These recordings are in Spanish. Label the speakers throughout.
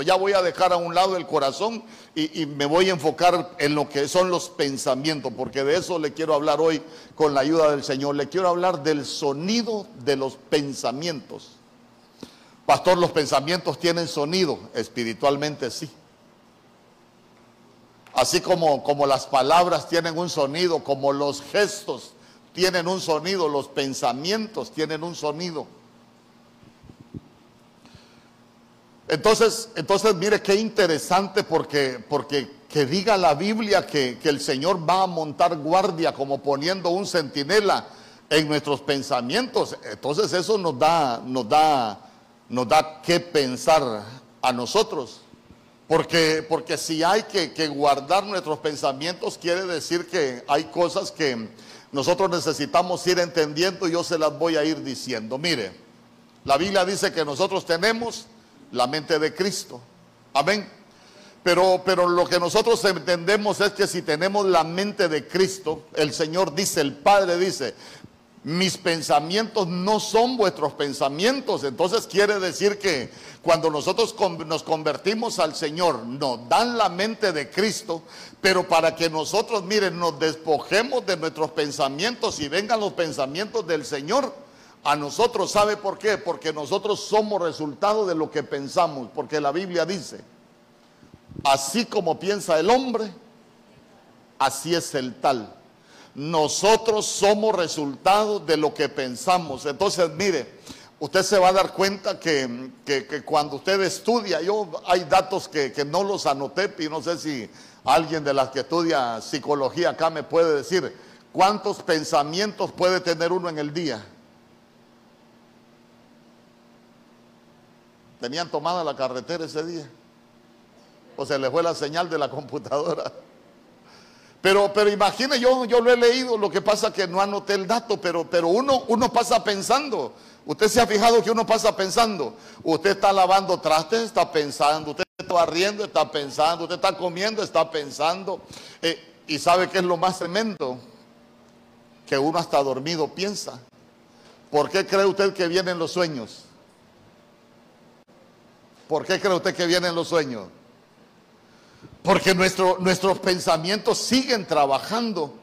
Speaker 1: Ya voy a dejar a un lado el corazón y, me voy a enfocar en lo que son los pensamientos, porque de eso le quiero hablar hoy con la ayuda del Señor. Le quiero hablar del sonido de los pensamientos. Pastor, los pensamientos tienen sonido, espiritualmente sí. Así como, como las palabras tienen un sonido, como los gestos tienen un sonido, los pensamientos tienen un sonido. Entonces, entonces mire qué interesante porque, porque que diga la Biblia que, que, el Señor va a montar guardia como poniendo un centinela en nuestros pensamientos. Entonces eso nos da, nos da, nos da que pensar a nosotros. Porque, porque si hay que, que guardar nuestros pensamientos, quiere decir que hay cosas que nosotros necesitamos ir entendiendo y yo se las voy a ir diciendo. Mire, la Biblia dice que nosotros tenemos la mente de Cristo. Amén. Pero, pero lo que nosotros entendemos es que si tenemos la mente de Cristo, el Señor dice, el Padre dice, mis pensamientos no son vuestros pensamientos. Entonces quiere decir que cuando nosotros nos convertimos al Señor, nos dan la mente de Cristo, pero para que nosotros, miren, nos despojemos de nuestros pensamientos y vengan los pensamientos del Señor, a nosotros, ¿sabe por qué? Porque nosotros somos resultado de lo que pensamos, porque la Biblia dice, así como piensa el hombre, así es el tal. Nosotros somos resultado de lo que pensamos. Entonces, mire, usted se va a dar cuenta que, que, cuando usted estudia, yo hay datos que, que, no los anoté y no sé si alguien de las que estudia psicología acá me puede decir cuántos pensamientos puede tener uno en el día. Tenían tomada la carretera ese día. O se les fue la señal de la computadora. Pero, pero imagine, yo, yo lo he leído, lo que pasa que no anoté el dato, pero, pero uno, uno pasa pensando. Usted se ha fijado que uno pasa pensando. Usted está lavando trastes, está pensando. Usted está barriendo, está pensando. Usted está comiendo, está pensando. Eh, y sabe qué es lo más tremendo? Que uno hasta dormido piensa. ¿Por qué cree usted que vienen los sueños? ¿Por qué cree usted que vienen los sueños? Porque nuestro, nuestros pensamientos siguen trabajando.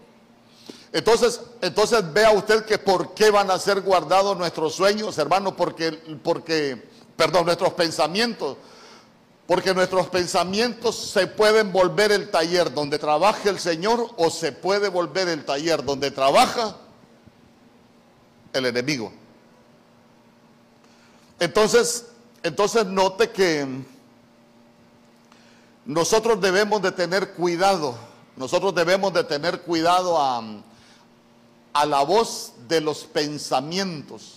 Speaker 1: Entonces, entonces vea usted que por qué van a ser guardados nuestros sueños, hermano, porque, porque, perdón, nuestros pensamientos. Porque nuestros pensamientos se pueden volver el taller donde trabaja el Señor o se puede volver el taller donde trabaja el enemigo. Entonces, entonces note que nosotros debemos de tener cuidado, nosotros debemos de tener cuidado a, a la voz de los pensamientos.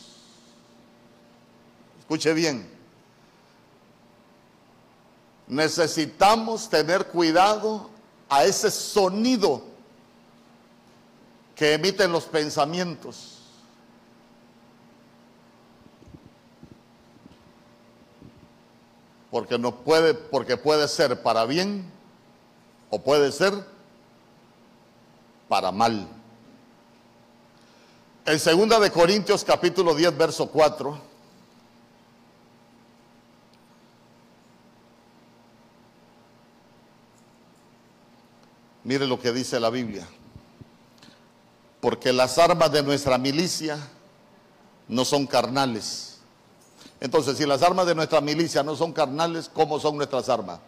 Speaker 1: Escuche bien. Necesitamos tener cuidado a ese sonido que emiten los pensamientos. Porque no puede, porque puede ser para bien o puede ser para mal. En segunda de Corintios capítulo 10 verso 4 Mire lo que dice la Biblia. Porque las armas de nuestra milicia no son carnales entonces, si las armas de nuestra milicia no son carnales, ¿cómo son nuestras armas?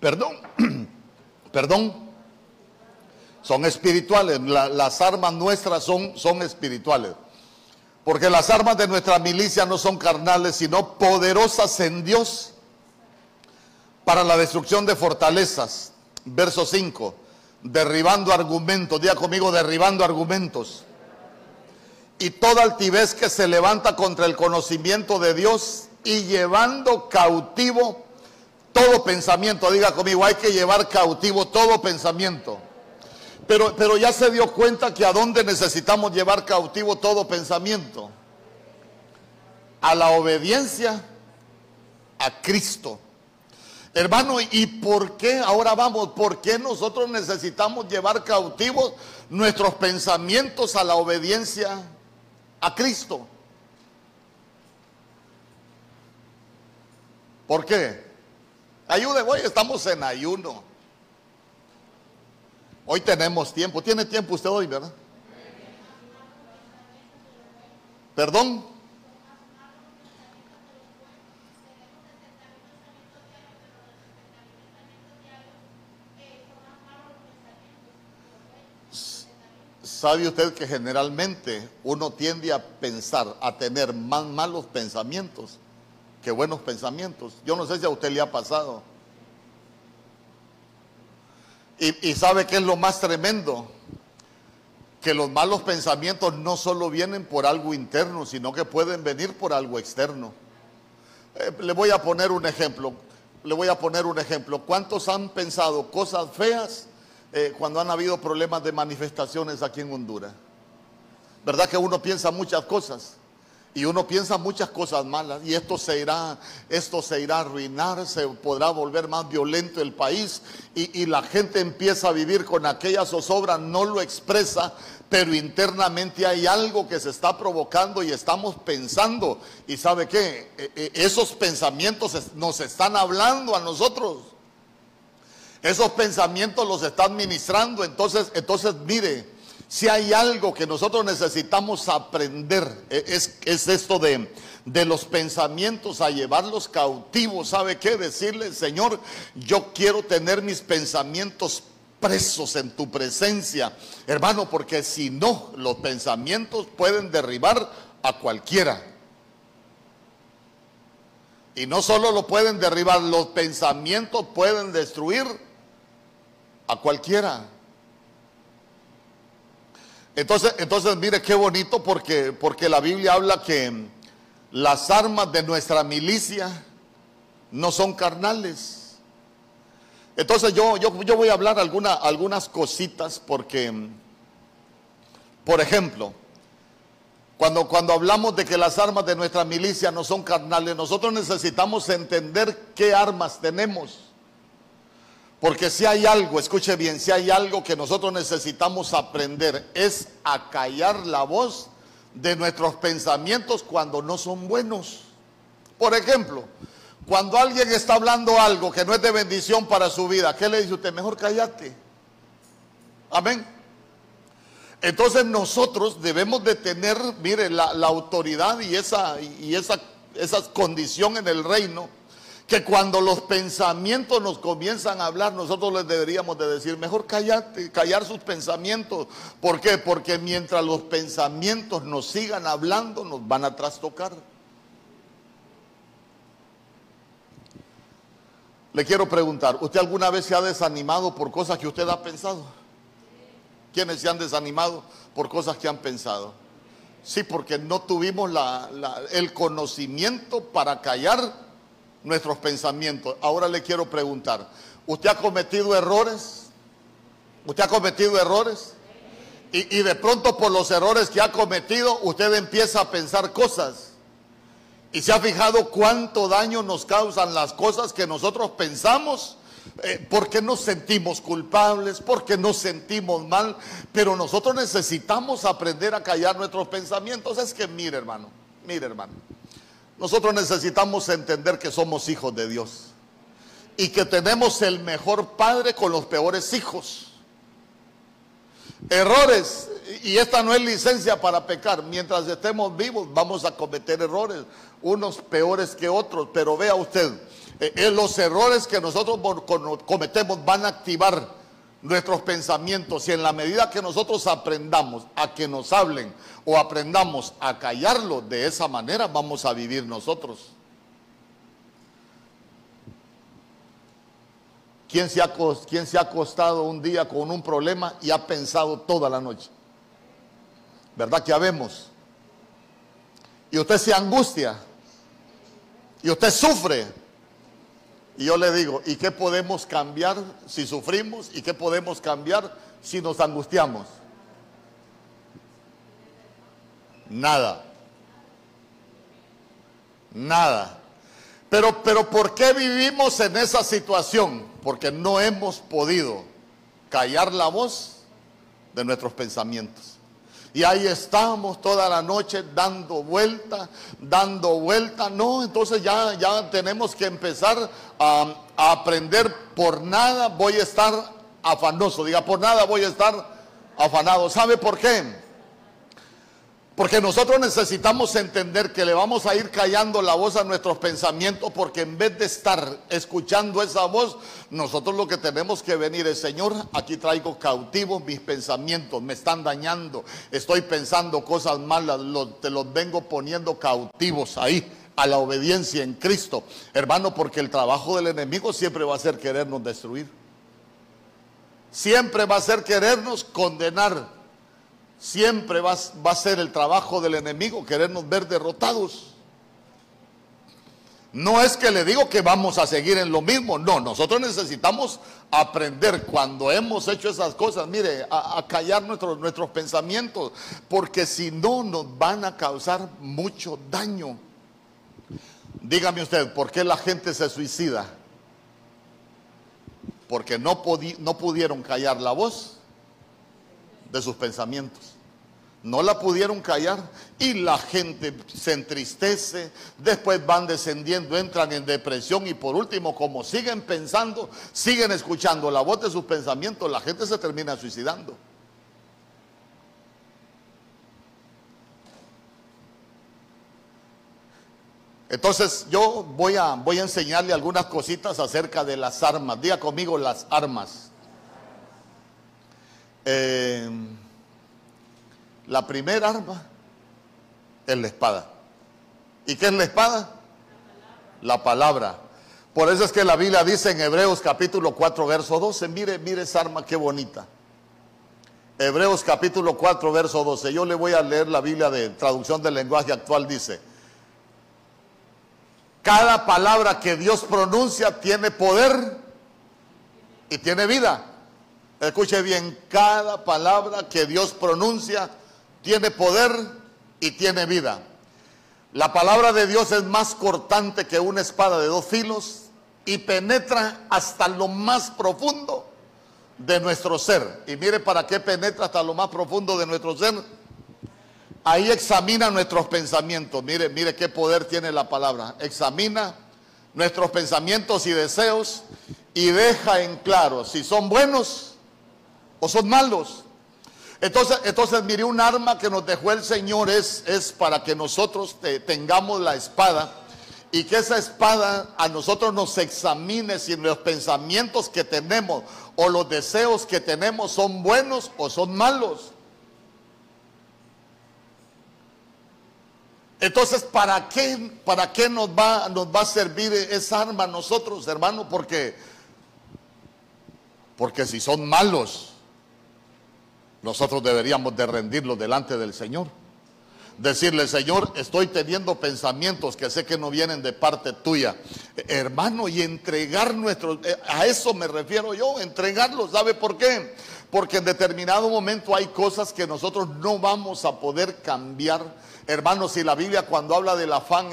Speaker 1: Perdón, perdón, son espirituales. las armas nuestras son, son espirituales. Porque las armas de nuestra milicia no son carnales, sino poderosas en Dios para la destrucción de fortalezas. Verso 5, derribando argumentos, diga conmigo, derribando argumentos y toda altivez que se levanta contra el conocimiento de Dios y llevando cautivo todo pensamiento. Diga conmigo, hay que llevar cautivo todo pensamiento. Pero, pero ya se dio cuenta que a dónde necesitamos llevar cautivo todo pensamiento. A la obediencia a Cristo. Hermano, ¿y por qué? Ahora vamos, ¿por qué nosotros necesitamos llevar cautivos nuestros pensamientos a la obediencia a Cristo. ¿Por qué? Ayude, hoy estamos en ayuno. Hoy tenemos tiempo. ¿Tiene tiempo usted hoy, verdad? ¿Perdón? ¿Sabe usted que generalmente uno tiende a pensar, a tener más malos pensamientos que buenos pensamientos? Yo no sé si a usted le ha pasado. Y, sabe qué es lo más tremendo? Que los malos pensamientos no solo vienen por algo interno, sino que pueden venir por algo externo. Eh, le voy a poner un ejemplo. Le voy a poner un ejemplo. ¿Cuántos han pensado cosas feas eh, cuando han habido problemas de manifestaciones aquí en Honduras. ¿Verdad que uno piensa muchas cosas? Y uno piensa muchas cosas malas y esto se irá, esto se irá a arruinar, se podrá volver más violento el país y, y la gente empieza a vivir con aquella zozobra, no lo expresa, pero internamente hay algo que se está provocando y estamos pensando. ¿Y sabe qué? E, e, esos pensamientos nos están hablando a nosotros. Esos pensamientos los está administrando. Entonces, entonces mire, si hay algo que nosotros necesitamos aprender, e, es, es esto de, de los pensamientos a llevarlos cautivos. ¿Sabe qué? Decirle, Señor, yo quiero tener mis pensamientos presos en tu presencia, hermano, porque si no, los pensamientos pueden derribar a cualquiera. Y no solo lo pueden derribar, los pensamientos pueden destruir a cualquiera. Entonces, entonces mire qué bonito porque, porque la Biblia habla que las armas de nuestra milicia no son carnales. Entonces yo, yo, yo voy a hablar alguna, algunas cositas porque, por ejemplo, cuando, cuando hablamos de que las armas de nuestra milicia no son carnales, nosotros necesitamos entender qué armas tenemos. Porque si hay algo, escuche bien, si hay algo que nosotros necesitamos aprender es a callar la voz de nuestros pensamientos cuando no son buenos. Por ejemplo, cuando alguien está hablando algo que no es de bendición para su vida, ¿qué le dice usted? Mejor cállate. Amén. Entonces nosotros debemos de tener, mire, la, autoridad y esa, y esa, esa condición en el reino que cuando los pensamientos nos comienzan a hablar, nosotros les deberíamos de decir, mejor callate, callar sus pensamientos. ¿Por qué? Porque mientras los pensamientos nos sigan hablando, nos van a trastocar. Le quiero preguntar, ¿usted alguna vez se ha desanimado por cosas que usted ha pensado? ¿Quiénes se han desanimado por cosas que han pensado? Sí, porque no tuvimos el conocimiento para callar nuestros pensamientos. Ahora le quiero preguntar, ¿usted ha cometido errores? ¿Usted ha cometido errores? Y, de pronto por los errores que ha cometido, usted empieza a pensar cosas. Y se ha fijado cuánto daño nos causan las cosas que nosotros pensamos. Eh, porque nos sentimos culpables, porque nos sentimos mal, pero nosotros necesitamos aprender a callar nuestros pensamientos. Es que mire hermano, mire hermano, nosotros necesitamos entender que somos hijos de Dios y que tenemos el mejor padre con los peores hijos. Errores, y esta no es licencia para pecar, mientras estemos vivos vamos a cometer errores, unos peores que otros, pero vea usted, eh, eh, los errores que nosotros cometemos van a activar nuestros pensamientos y en la medida que nosotros aprendamos a que nos hablen o aprendamos a callarlo, de esa manera vamos a vivir nosotros. ¿Quién se, ha, ¿Quién se ha acostado un día con un problema y ha pensado toda la noche? ¿Verdad que habemos? Y usted se angustia. Y usted sufre y yo le digo, ¿y qué podemos cambiar si sufrimos? ¿Y qué podemos cambiar si nos angustiamos? Nada. Nada. Pero, pero ¿por qué vivimos en esa situación? Porque no hemos podido callar la voz de nuestros pensamientos. Y ahí estamos toda la noche dando vuelta, dando vuelta. No, entonces ya, ya tenemos que empezar a, a aprender. Por nada voy a estar afanoso. Diga, por nada voy a estar afanado. ¿Sabe por qué? Porque nosotros necesitamos entender que le vamos a ir callando la voz a nuestros pensamientos porque en vez de estar escuchando esa voz, nosotros lo que tenemos que venir es, Señor, aquí traigo cautivos mis pensamientos, me están dañando, estoy pensando cosas malas, te los vengo poniendo cautivos ahí a la obediencia en Cristo. Hermano, porque el trabajo del enemigo siempre va a ser querernos destruir. Siempre va a ser querernos condenar Siempre va, a ser el trabajo del enemigo querernos ver derrotados. No es que le digo que vamos a seguir en lo mismo, no, nosotros necesitamos aprender cuando hemos hecho esas cosas, mire, a, callar nuestros, nuestros pensamientos, porque si no nos van a causar mucho daño. Dígame usted, ¿por qué la gente se suicida? Porque no, no pudieron callar la voz de sus pensamientos no la pudieron callar y la gente se entristece, después van descendiendo, entran en depresión y por último, como siguen pensando, siguen escuchando la voz de sus pensamientos, la gente se termina suicidando. Entonces yo voy a, voy a enseñarle algunas cositas acerca de las armas. Diga conmigo las armas. Eh, la primera arma es la espada. ¿Y qué es la espada? La palabra. Por eso es que la Biblia dice en Hebreos capítulo 4, verso 12, mire, mire esa arma qué bonita. Hebreos capítulo 4, verso 12. Yo le voy a leer la Biblia de traducción del lenguaje actual. Dice, cada palabra que Dios pronuncia tiene poder y tiene vida. Escuche bien, cada palabra que Dios pronuncia tiene poder y tiene vida. La palabra de Dios es más cortante que una espada de dos filos y penetra hasta lo más profundo de nuestro ser. Y mire para qué penetra hasta lo más profundo de nuestro ser. Ahí examina nuestros pensamientos. Mire, mire qué poder tiene la palabra. Examina nuestros pensamientos y deseos y deja en claro si son buenos o son malos. Entonces, entonces, mire, un arma que nos dejó el Señor es, es para que nosotros tengamos la espada y que esa espada a nosotros nos examine si los pensamientos que tenemos o los deseos que tenemos son buenos o son malos. Entonces, ¿para qué, para qué nos, va, nos va a servir esa arma a nosotros, hermano? Porque, porque si son malos, nosotros deberíamos de rendirlo delante del Señor. Decirle, Señor, estoy teniendo pensamientos que sé que no vienen de parte tuya. Hermano, y entregar nuestros, eh, a eso me refiero yo, entregarlo. ¿Sabe por qué? Porque en determinado momento hay cosas que nosotros no vamos a poder cambiar Hermanos, si la Biblia cuando habla del afán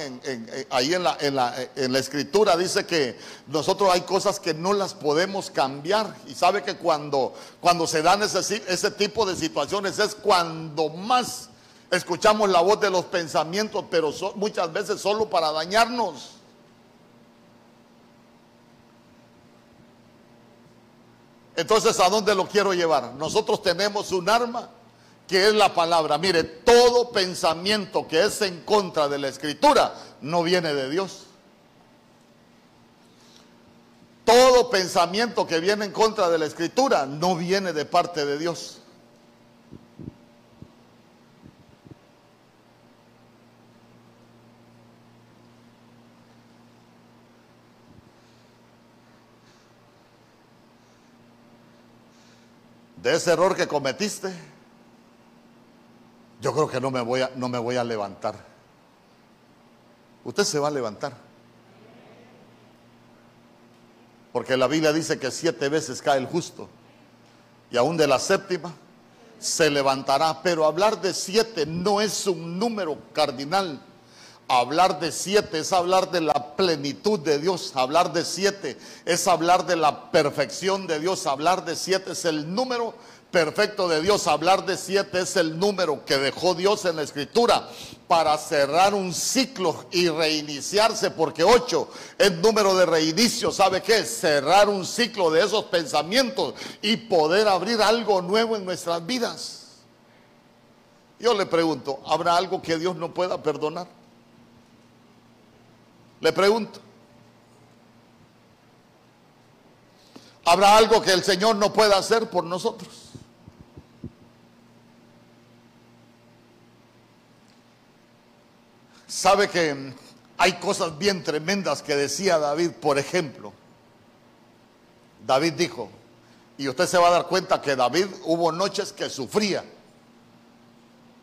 Speaker 1: ahí en la, en, la, escritura dice que nosotros hay cosas que no las podemos cambiar. Y sabe que cuando, cuando se dan ese, ese tipo de situaciones es cuando más escuchamos la voz de los pensamientos, pero muchas veces solo para dañarnos. Entonces, ¿a dónde lo quiero llevar? Nosotros tenemos un arma que es la palabra. Mire, todo pensamiento que es en contra de la escritura no viene de Dios. Todo pensamiento que viene en contra de la escritura no viene de parte de Dios. De ese error que cometiste, yo creo que no me voy a, no me voy a levantar. Usted se va a levantar. Porque la Biblia dice que siete veces cae el justo. Y aún de la séptima se levantará. Pero hablar de siete no es un número cardinal. Hablar de siete es hablar de la plenitud de Dios. Hablar de siete es hablar de la perfección de Dios. Hablar de siete es el número perfecto de Dios. Hablar de siete es el número que dejó Dios en la escritura para cerrar un ciclo y reiniciarse, porque ocho es número de reinicio. ¿Sabe qué? Cerrar un ciclo de esos pensamientos y poder abrir algo nuevo en nuestras vidas. Yo le pregunto, ¿habrá algo que Dios no pueda perdonar? Le pregunto. ¿Habrá algo que el Señor no pueda hacer por nosotros? Sabe que hay cosas bien tremendas que decía David, por ejemplo. David dijo, y usted se va a dar cuenta que David hubo noches que sufría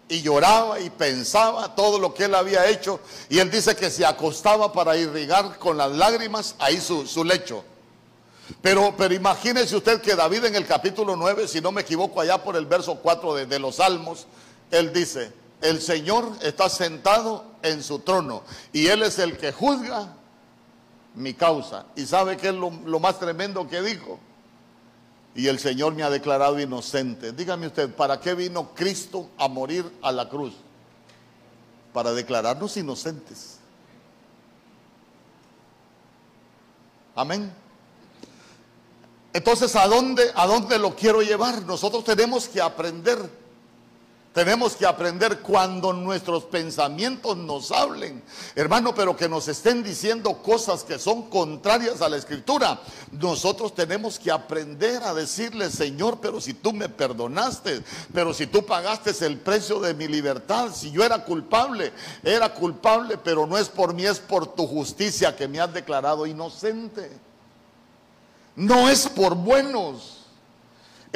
Speaker 1: y lloraba y pensaba todo lo que él había hecho. Y él dice que se acostaba para irrigar con las lágrimas ahí su, lecho. Pero, pero imagínese usted que David en el capítulo 9, si no me equivoco, allá por el verso 4 de, de los Salmos, él dice, el Señor está sentado en su trono y Él es el que juzga mi causa. ¿Y sabe qué es lo, más tremendo que dijo? Y el Señor me ha declarado inocente. Dígame usted, ¿para qué vino Cristo a morir a la cruz? Para declararnos inocentes. Amén. Entonces, ¿a dónde, ¿a dónde lo quiero llevar? Nosotros tenemos que aprender tenemos que aprender cuando nuestros pensamientos nos hablen, hermano, pero que nos estén diciendo cosas que son contrarias a la escritura. Nosotros tenemos que aprender a decirle, Señor, pero si tú me perdonaste, pero si tú pagaste el precio de mi libertad, si yo era culpable, era culpable, pero no es por mí, es por tu justicia que me has declarado inocente. No es por buenos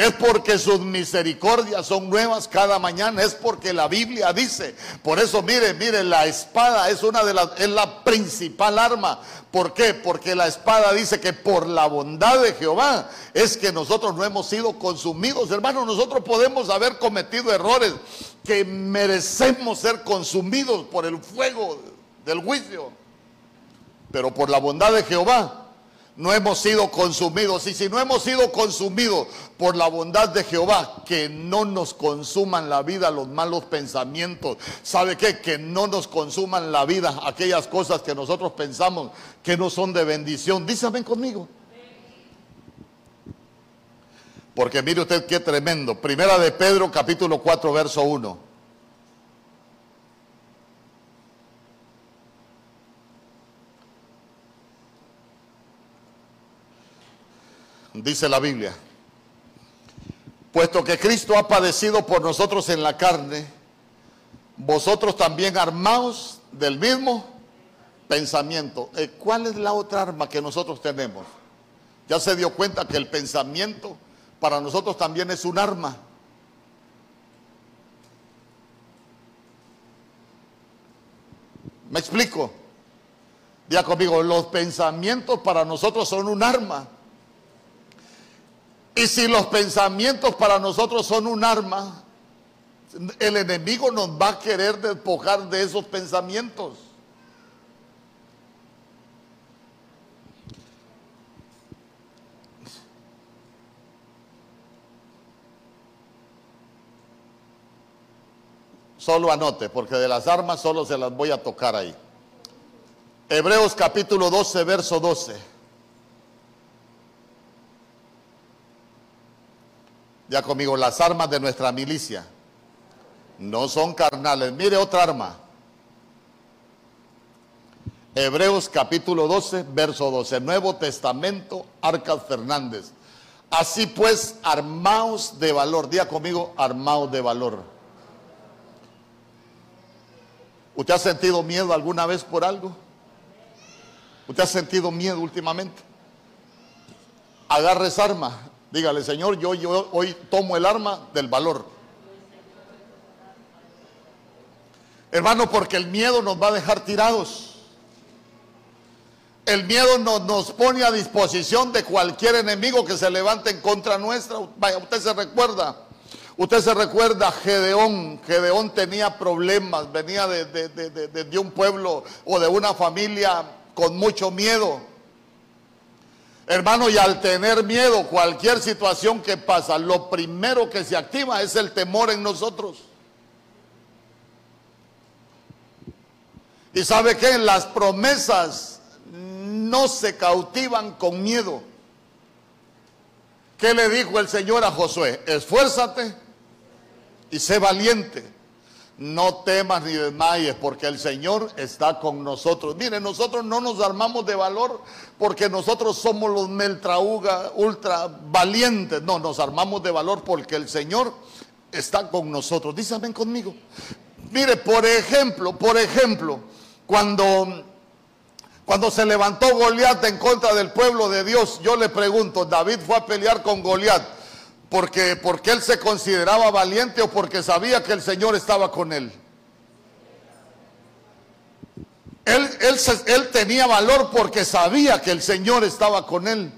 Speaker 1: es porque sus misericordias son nuevas cada mañana. Es porque la Biblia dice. Por eso, mire, mire, la espada es una de las, es la principal arma. ¿Por qué? Porque la espada dice que por la bondad de Jehová es que nosotros no hemos sido consumidos. Hermanos, nosotros podemos haber cometido errores que merecemos ser consumidos por el fuego del juicio. Pero por la bondad de Jehová no hemos sido consumidos. Y si no hemos sido consumidos por la bondad de Jehová, que no nos consuman la vida los malos pensamientos. ¿Sabe qué? Que no nos consuman la vida aquellas cosas que nosotros pensamos que no son de bendición. Dice, conmigo. Porque mire usted qué tremendo. Primera de Pedro capítulo 4 verso 1. Dice la Biblia. Puesto que Cristo ha padecido por nosotros en la carne, vosotros también armaos del mismo pensamiento. Eh, ¿Cuál es la otra arma que nosotros tenemos? Ya se dio cuenta que el pensamiento para nosotros también es un arma. ¿Me explico? Ya conmigo, los pensamientos para nosotros son un arma. Y si los pensamientos para nosotros son un arma, el enemigo nos va a querer despojar de esos pensamientos. Solo anote, porque de las armas solo se las voy a tocar ahí. Hebreos capítulo 12, verso 12. Ya conmigo, las armas de nuestra milicia no son carnales. Mire otra arma. Hebreos capítulo 12, verso 12. Nuevo Testamento, Arcas Fernández. Así pues, armaos de valor. Día conmigo, armaos de valor. ¿Usted ha sentido miedo alguna vez por algo? ¿Usted ha sentido miedo últimamente? Agarre esa arma, Dígale, Señor, yo, hoy tomo el arma del valor. Hermano, porque el miedo nos va a dejar tirados. El miedo nos, nos, pone a disposición de cualquier enemigo que se levante en contra nuestra. Vaya, usted se recuerda. Usted se recuerda, Gedeón, Gedeón tenía problemas, venía de, de un pueblo o de una familia con mucho miedo. Hermano, y al tener miedo, cualquier situación que pasa, lo primero que se activa es el temor en nosotros. Y sabe que las promesas no se cautivan con miedo. ¿Qué le dijo el Señor a Josué? Esfuérzate y sé valiente no temas ni desmayes, porque el Señor está con nosotros. Mire, nosotros no nos armamos de valor porque nosotros somos los meltrauga ultra valientes. No, nos armamos de valor porque el Señor está con nosotros. Dísame conmigo. Mire, por ejemplo, por ejemplo, cuando cuando se levantó Goliat en contra del pueblo de Dios, yo le pregunto, David fue a pelear con Goliat porque, porque él se consideraba valiente o porque sabía que el Señor estaba con él. Él, él, él tenía valor porque sabía que el Señor estaba con él.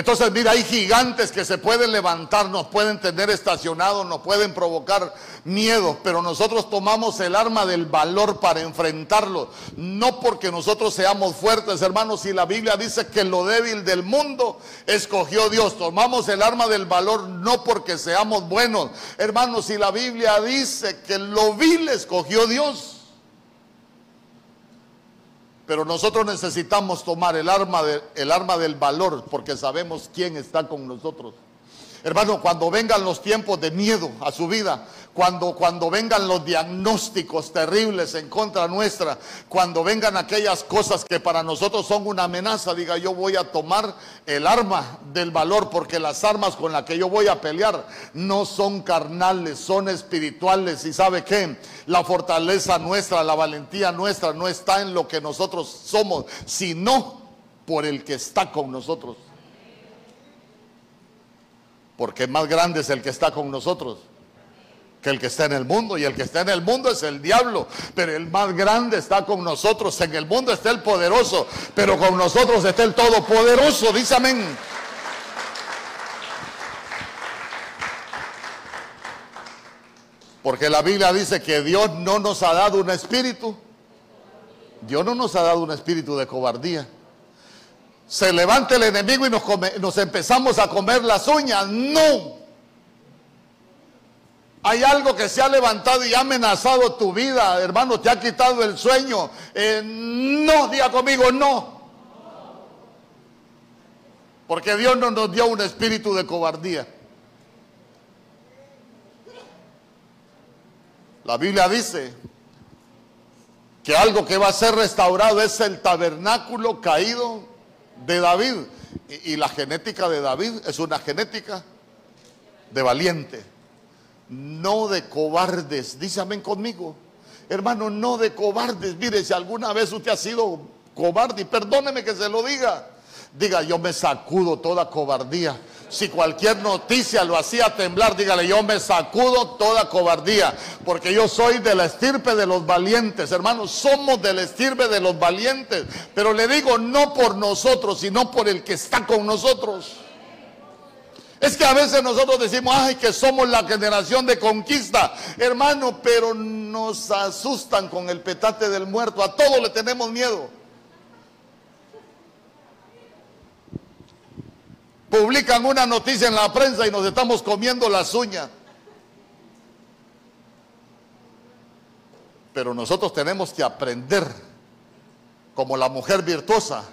Speaker 1: Entonces, mira, hay gigantes que se pueden levantar, nos pueden tener estacionados, nos pueden provocar miedo, pero nosotros tomamos el arma del valor para enfrentarlo. No porque nosotros seamos fuertes, hermanos, si la Biblia dice que lo débil del mundo escogió Dios, tomamos el arma del valor no porque seamos buenos. Hermanos, si la Biblia dice que lo vil escogió Dios. Pero nosotros necesitamos tomar el arma, de, el arma del valor porque sabemos quién está con nosotros. Hermano, cuando vengan los tiempos de miedo a su vida, cuando, cuando vengan los diagnósticos terribles en contra nuestra, cuando vengan aquellas cosas que para nosotros son una amenaza, diga yo voy a tomar el arma del valor, porque las armas con las que yo voy a pelear no son carnales, son espirituales. Y sabe qué, la fortaleza nuestra, la valentía nuestra no está en lo que nosotros somos, sino por el que está con nosotros porque más grande es el que está con nosotros que el que está en el mundo. Y el que está en el mundo es el diablo. Pero el más grande está con nosotros. En el mundo está el poderoso. Pero con nosotros está el todopoderoso. Dice amén. Porque la Biblia dice que Dios no nos ha dado un espíritu. Dios no nos ha dado un espíritu de cobardía se levanta el enemigo y nos, empezamos a comer las uñas. No. Hay algo que se ha levantado y ha amenazado tu vida, hermano, te ha quitado el sueño. Eh, no, diga conmigo, no. Porque Dios no nos dio un espíritu de cobardía. La Biblia dice que algo que va a ser restaurado es el tabernáculo caído de David. Y, la genética de David es una genética de valiente, no de cobardes. Dice amén conmigo. Hermano, no de cobardes. Mire, si alguna vez usted ha sido cobarde, perdóneme que se lo diga. Diga, yo me sacudo toda cobardía si cualquier noticia lo hacía temblar, dígale, yo me sacudo toda cobardía, porque yo soy de la estirpe de los valientes, hermanos, somos de la estirpe de los valientes, pero le digo, no por nosotros, sino por el que está con nosotros. Es que a veces nosotros decimos, ay, que somos la generación de conquista, hermano, pero nos asustan con el petate del muerto, a todos le tenemos miedo. Publican una noticia en la prensa y nos estamos comiendo las uñas. Pero nosotros tenemos que aprender, como la mujer virtuosa,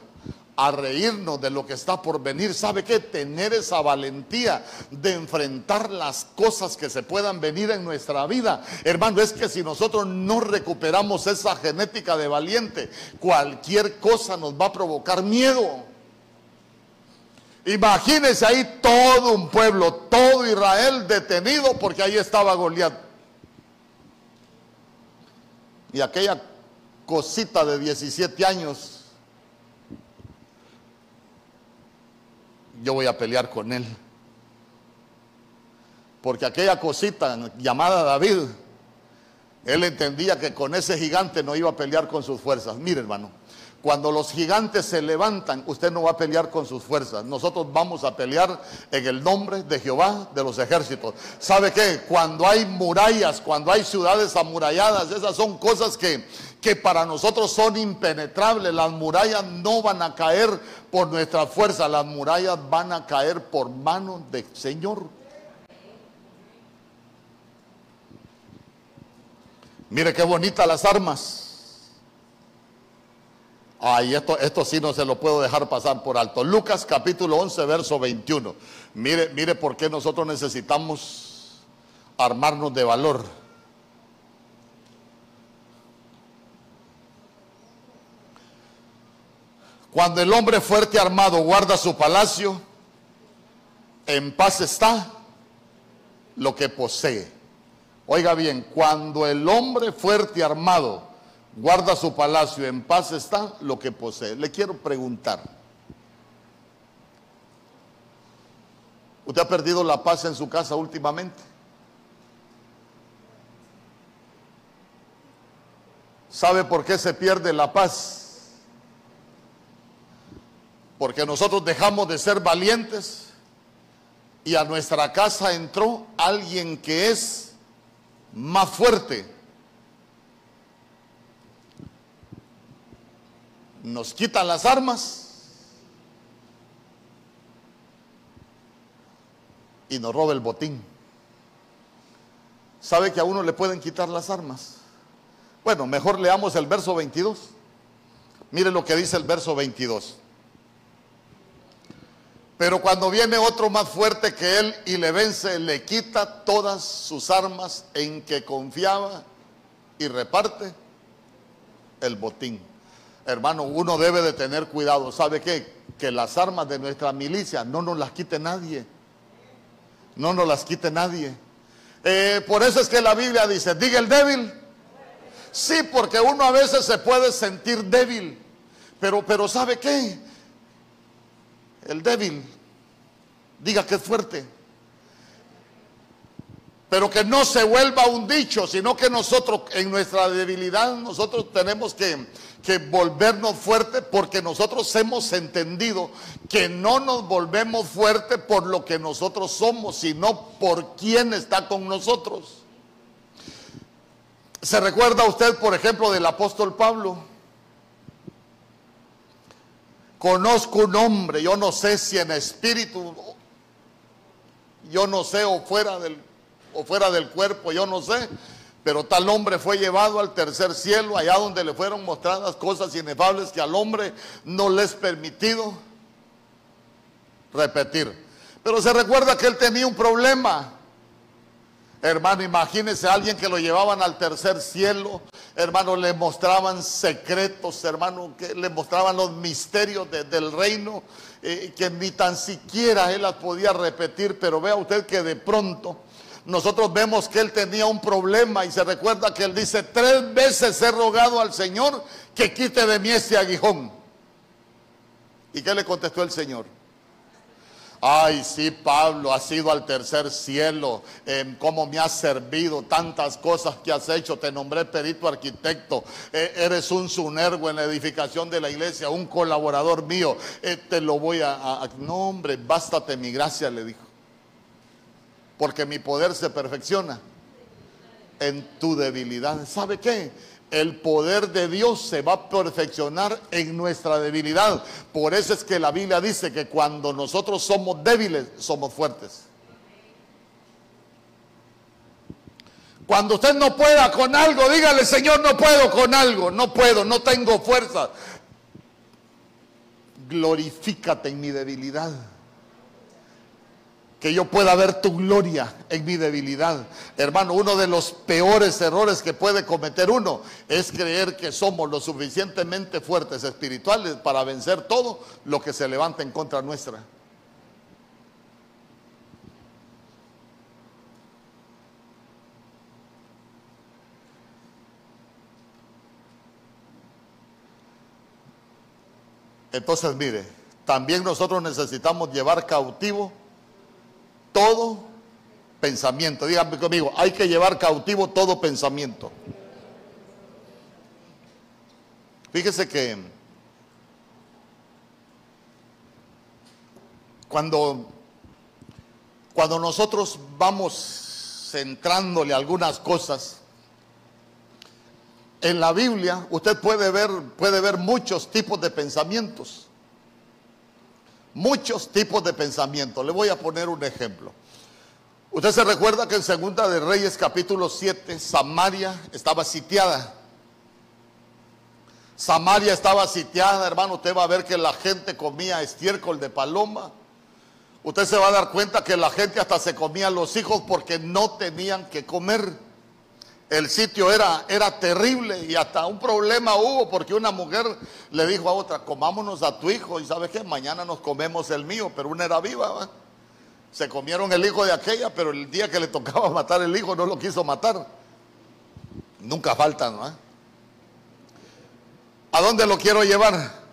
Speaker 1: a reírnos de lo que está por venir. ¿Sabe qué? Tener esa valentía de enfrentar las cosas que se puedan venir en nuestra vida. Hermano, es que si nosotros no recuperamos esa genética de valiente, cualquier cosa nos va a provocar miedo. Imagínense ahí todo un pueblo, todo Israel detenido porque ahí estaba Goliat. Y aquella cosita de 17 años, yo voy a pelear con él. Porque aquella cosita llamada David, él entendía que con ese gigante no iba a pelear con sus fuerzas. Mire hermano, Cuando los gigantes se levantan, usted no va a pelear con sus fuerzas. Nosotros vamos a pelear en el nombre de Jehová de los ejércitos. ¿Sabe qué? Cuando hay murallas, cuando hay ciudades amuralladas, esas son cosas que, que para nosotros son impenetrables. Las murallas no van a caer por nuestra fuerza, las murallas van a caer por mano del Señor. Mire qué bonitas las armas. Ay, esto, esto sí no se lo puedo dejar pasar por alto. Lucas capítulo 11, verso 21. Mire, mire por qué nosotros necesitamos armarnos de valor. Cuando el hombre fuerte armado guarda su palacio, en paz está lo que posee. Oiga bien, cuando el hombre fuerte armado guarda su palacio, en paz está lo que posee. Le quiero preguntar, ¿usted ha perdido la paz en su casa últimamente? ¿Sabe por qué se pierde la paz? Porque nosotros dejamos de ser valientes y a nuestra casa entró alguien que es más fuerte nos quitan las armas y nos roba el botín. ¿Sabe que a uno le pueden quitar las armas? Bueno, mejor leamos el verso 22. Mire lo que dice el verso 22. Pero cuando viene otro más fuerte que él y le vence, le quita todas sus armas en que confiaba y reparte el botín. Hermano, uno debe de tener cuidado. ¿Sabe qué? Que las armas de nuestra milicia no nos las quite nadie. No nos las quite nadie. Eh, por eso es que la Biblia dice, diga el débil. Sí, porque uno a veces se puede sentir débil. Pero, pero ¿sabe qué? El débil, diga que es fuerte. Pero que no se vuelva un dicho, sino que nosotros en nuestra debilidad nosotros tenemos que, que volvernos fuertes porque nosotros hemos entendido que no nos volvemos fuertes por lo que nosotros somos, sino por quien está con nosotros. ¿Se recuerda usted, por ejemplo, del apóstol Pablo? Conozco un hombre, yo no sé si en espíritu, yo no sé, o fuera del, o fuera del cuerpo, yo no sé, pero tal hombre fue llevado al tercer cielo, allá donde le fueron mostradas cosas inefables que al hombre no le es permitido repetir. Pero se recuerda que él tenía un problema. Hermano, imagínese a alguien que lo llevaban al tercer cielo. Hermano, le mostraban secretos, hermano, que le mostraban los misterios del reino, eh, que ni tan siquiera él las podía repetir. Pero vea usted que de pronto nosotros vemos que él tenía un problema y se recuerda que él dice, tres veces he rogado al Señor que quite de mí ese aguijón. ¿Y qué le contestó el Señor? Ay, sí, Pablo, has ido al tercer cielo, eh, cómo me has servido, tantas cosas que has hecho, te nombré perito arquitecto, eh, eres un sunergo en la edificación de la iglesia, un colaborador mío, eh, te lo voy a, a... No, hombre, bástate mi gracia, le dijo porque mi poder se perfecciona en tu debilidad. ¿Sabe qué? El poder de Dios se va a perfeccionar en nuestra debilidad. Por eso es que la Biblia dice que cuando nosotros somos débiles, somos fuertes. Cuando usted no pueda con algo, dígale, Señor, no puedo con algo, no puedo, no tengo fuerza. Glorifícate en mi debilidad que yo pueda ver tu gloria en mi debilidad. Hermano, uno de los peores errores que puede cometer uno es creer que somos lo suficientemente fuertes espirituales para vencer todo lo que se levanta en contra nuestra. Entonces, mire, también nosotros necesitamos llevar cautivo todo pensamiento. Díganme conmigo, hay que llevar cautivo todo pensamiento. Fíjese que cuando, cuando nosotros vamos centrándole algunas cosas, en la Biblia usted puede ver, puede ver muchos tipos de pensamientos. Muchos tipos de pensamientos. Le voy a poner un ejemplo. Usted se recuerda que en Segunda de Reyes capítulo 7, Samaria estaba sitiada. Samaria estaba sitiada, hermano. Usted va a ver que la gente comía estiércol de paloma. Usted se va a dar cuenta que la gente hasta se comía los hijos porque no tenían que comer. El sitio era, era terrible y hasta un problema hubo porque una mujer le dijo a otra, comámonos a tu hijo y sabes qué, mañana nos comemos el mío, pero una era viva. Se comieron el hijo de aquella, pero el día que le tocaba matar el hijo no lo quiso matar. Nunca faltan, ¿no? ¿A dónde lo quiero llevar?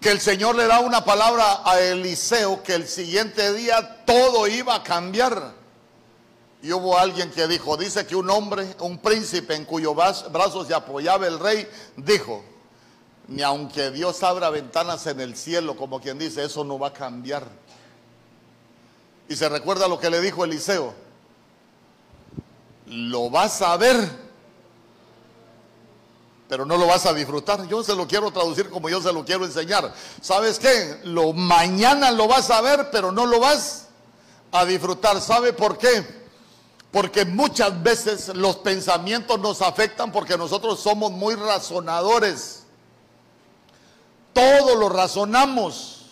Speaker 1: Que el Señor le da una palabra a Eliseo que el siguiente día todo iba a cambiar. Y hubo alguien que dijo, dice que un hombre, un príncipe en cuyo brazos se apoyaba el rey, dijo, ni aunque Dios abra ventanas en el cielo, como quien dice, eso no va a cambiar. Y se recuerda lo que le dijo Eliseo, lo vas a ver, pero no lo vas a disfrutar. Yo se lo quiero traducir como yo se lo quiero enseñar. ¿Sabes qué? Lo mañana lo vas a ver, pero no lo vas a disfrutar. ¿Sabe por qué? Porque muchas veces los pensamientos nos afectan porque nosotros somos muy razonadores. Todo lo razonamos.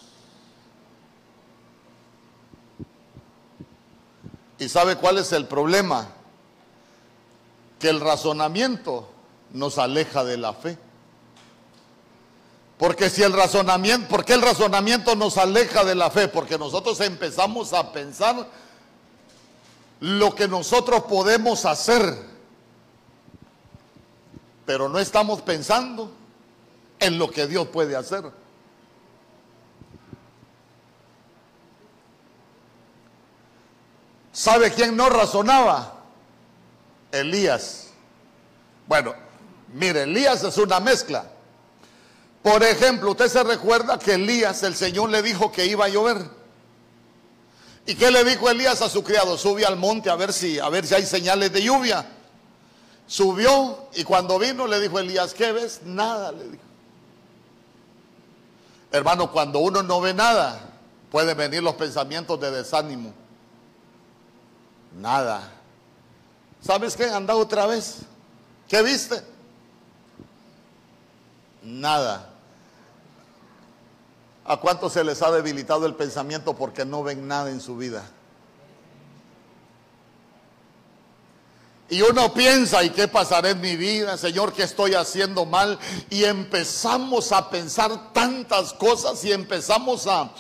Speaker 1: ¿Y sabe cuál es el problema? Que el razonamiento nos aleja de la fe. Porque si el razonamiento, ¿por qué el razonamiento nos aleja de la fe? Porque nosotros empezamos a pensar lo que nosotros podemos hacer, pero no estamos pensando en lo que Dios puede hacer. ¿Sabe quién no razonaba? Elías. Bueno, mire, Elías es una mezcla. Por ejemplo, usted se recuerda que Elías, el Señor le dijo que iba a llover. ¿Y qué le dijo Elías a su criado? Sube al monte a ver si, a ver si hay señales de lluvia. Subió y cuando vino le dijo Elías, ¿qué ves? Nada, le dijo. Hermano, cuando uno no ve nada, pueden venir los pensamientos de desánimo. Nada. ¿Sabes qué? Anda otra vez. ¿Qué viste? Nada. ¿A cuántos se les ha debilitado el pensamiento porque no ven nada en su vida? Y uno piensa, ¿y qué pasará en mi vida? Señor, ¿qué estoy haciendo mal? Y empezamos a pensar tantas cosas y empezamos a,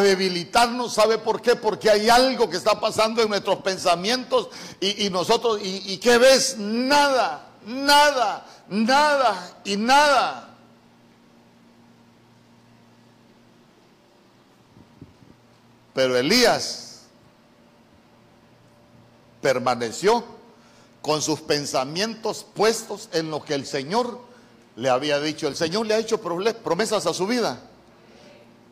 Speaker 1: debilitarnos. ¿Sabe por qué? Porque hay algo que está pasando en nuestros pensamientos y, nosotros, y, ¿y qué ves? Nada, nada, nada y nada. Pero Elías permaneció con sus pensamientos puestos en lo que el Señor le había dicho. El Señor le ha hecho promesas a su vida.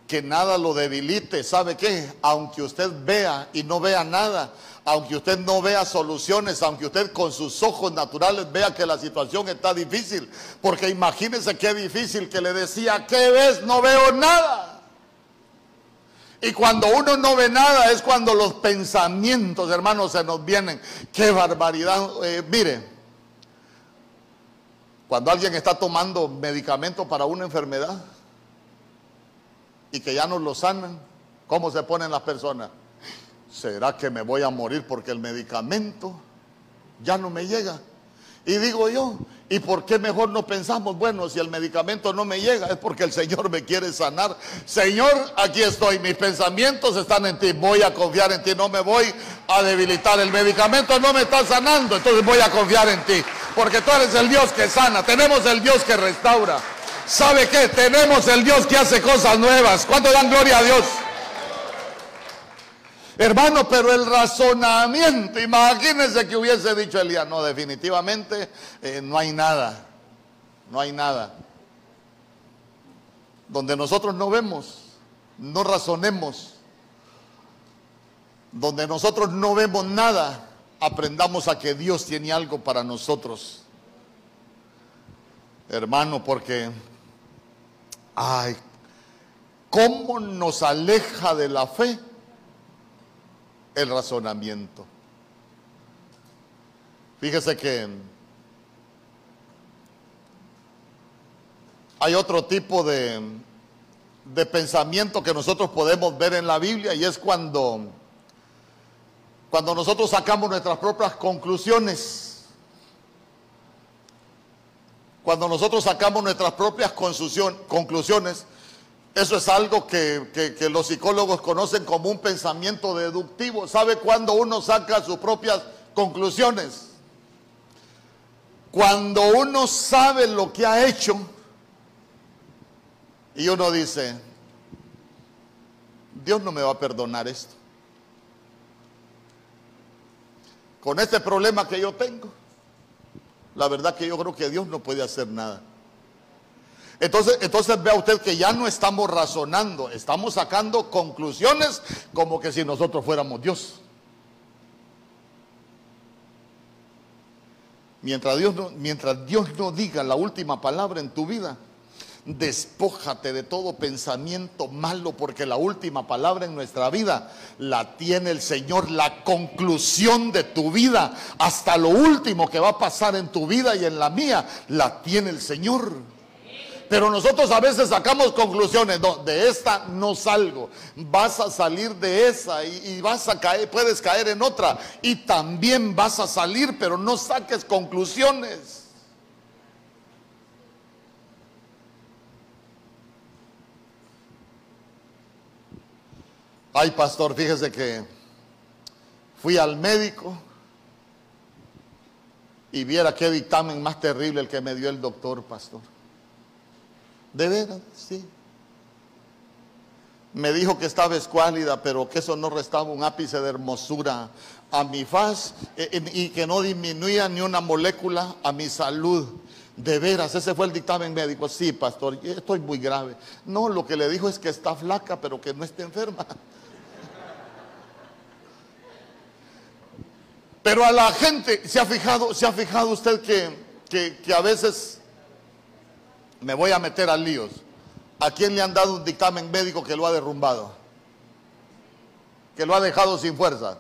Speaker 1: Que nada lo debilite. ¿Sabe qué? Aunque usted vea y no vea nada, aunque usted no vea soluciones, aunque usted con sus ojos naturales vea que la situación está difícil, porque imagínese qué difícil que le decía, ¿qué ves? No veo nada. Y cuando uno no ve nada es cuando los pensamientos, hermanos, se nos vienen. Qué barbaridad. Eh, mire, cuando alguien está tomando medicamento para una enfermedad y que ya no lo sanan, ¿cómo se ponen las personas? ¿Será que me voy a morir porque el medicamento ya no me llega? Y digo yo, ¿y por qué mejor no pensamos, bueno, si el medicamento no me llega, es porque el Señor me quiere sanar? Señor, aquí estoy, mis pensamientos están en ti, voy a confiar en ti, no me voy a debilitar. El medicamento no me está sanando, entonces voy a confiar en ti, porque tú eres el Dios que sana, tenemos el Dios que restaura. ¿Sabe qué? Tenemos el Dios que hace cosas nuevas. ¿Cuánto dan gloria a Dios? Hermano, pero el razonamiento, imagínense que hubiese dicho Elías, no, definitivamente eh, no hay nada, no hay nada. Donde nosotros no vemos, no razonemos, donde nosotros no vemos nada, aprendamos a que Dios tiene algo para nosotros. Hermano, porque, ay, ¿cómo nos aleja de la fe el razonamiento? Fíjese que hay otro tipo de, de pensamiento que nosotros podemos ver en la Biblia y es cuando, cuando nosotros sacamos nuestras propias conclusiones. Cuando nosotros sacamos nuestras propias conclusiones, eso es algo que, que, los psicólogos conocen como un pensamiento deductivo. ¿Sabe cuándo uno saca sus propias conclusiones? Cuando uno sabe lo que ha hecho y uno dice, Dios no me va a perdonar esto. Con este problema que yo tengo, la verdad que yo creo que Dios no puede hacer nada. Entonces, entonces vea usted que ya no estamos razonando, estamos sacando conclusiones como que si nosotros fuéramos Dios. Mientras Dios no, mientras Dios no diga la última palabra en tu vida, Despójate de todo pensamiento malo porque la última palabra en nuestra vida la tiene el Señor. La conclusión de tu vida, hasta lo último que va a pasar en tu vida y en la mía, la tiene el Señor. Pero nosotros a veces sacamos conclusiones, no, de esta no salgo, vas a salir de esa y, vas a caer, puedes caer en otra y también vas a salir, pero no saques conclusiones. Ay, pastor, fíjese que fui al médico y viera qué dictamen más terrible el que me dio el doctor, pastor. De veras, sí. Me dijo que estaba escuálida, pero que eso no restaba un ápice de hermosura a mi faz eh, y que no disminuía ni una molécula a mi salud. De veras, ese fue el dictamen médico. Sí, pastor, estoy muy grave. No, lo que le dijo es que está flaca, pero que no esté enferma. Pero a la gente, ¿se ha fijado, ¿se ha fijado usted que, que, a veces me voy a meter a líos? ¿A quién le han dado un dictamen médico que lo ha derrumbado? Que lo ha dejado sin fuerza.